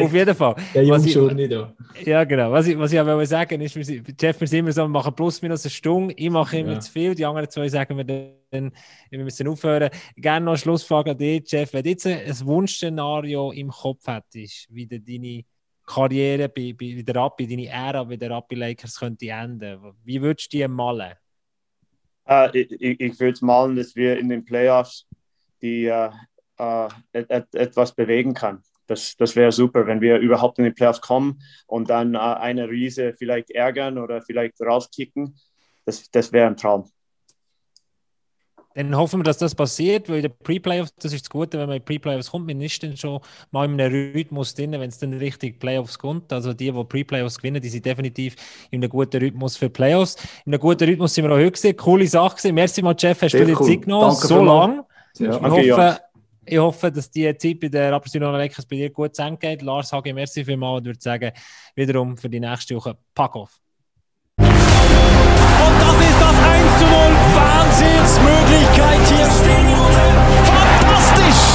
Auf jeden Fall. Der Jungschurni da. Ja, genau. Was ich, was ich auch sagen ist, wir, Jeff, wir sind immer so, wir machen plus minus eine Stunde. Ich mache immer ja. zu viel. Die anderen zwei sagen wir dann, wir müssen aufhören. Gerne noch eine Schlussfrage an dich, Jeff. Wenn du jetzt ein Wunschszenario im Kopf hättest, wie du deine Karriere bei, bei der Rappi, deine Ära bei der Rappi Lakers könnte enden? Wie würdest du die malen? Uh, ich, ich würde malen, dass wir in den Playoffs die, uh, uh, et, etwas bewegen kann. Das, das wäre super, wenn wir überhaupt in die Playoffs kommen und dann eine Riese vielleicht ärgern oder vielleicht rauskicken. Das, das wäre ein Traum. Dann hoffen wir, dass das passiert, weil in den Pre-Playoffs, das ist das Gute, wenn man in Pre-Playoffs kommt, man ist dann schon mal in einem Rhythmus drin, wenn es dann richtig Playoffs kommt. Also die, die Pre-Playoffs gewinnen, die sind definitiv in einem guten Rhythmus für Playoffs. In einem guten Rhythmus sind wir auch heute gesehen. Coole Sache gesehen. Merci mal, Jeff, hast Sehr du dir cool. Zeit genommen? Danke so lange. Ja. Ich, hoffe, ich hoffe, dass die Zeit bei der Rapperswil bei dir gut zu geht. Lars, sage merci vielmals und würde sagen, wiederum für die nächste Woche Pack auf. Wahnsinnsmöglichkeit hier. Fantastisch!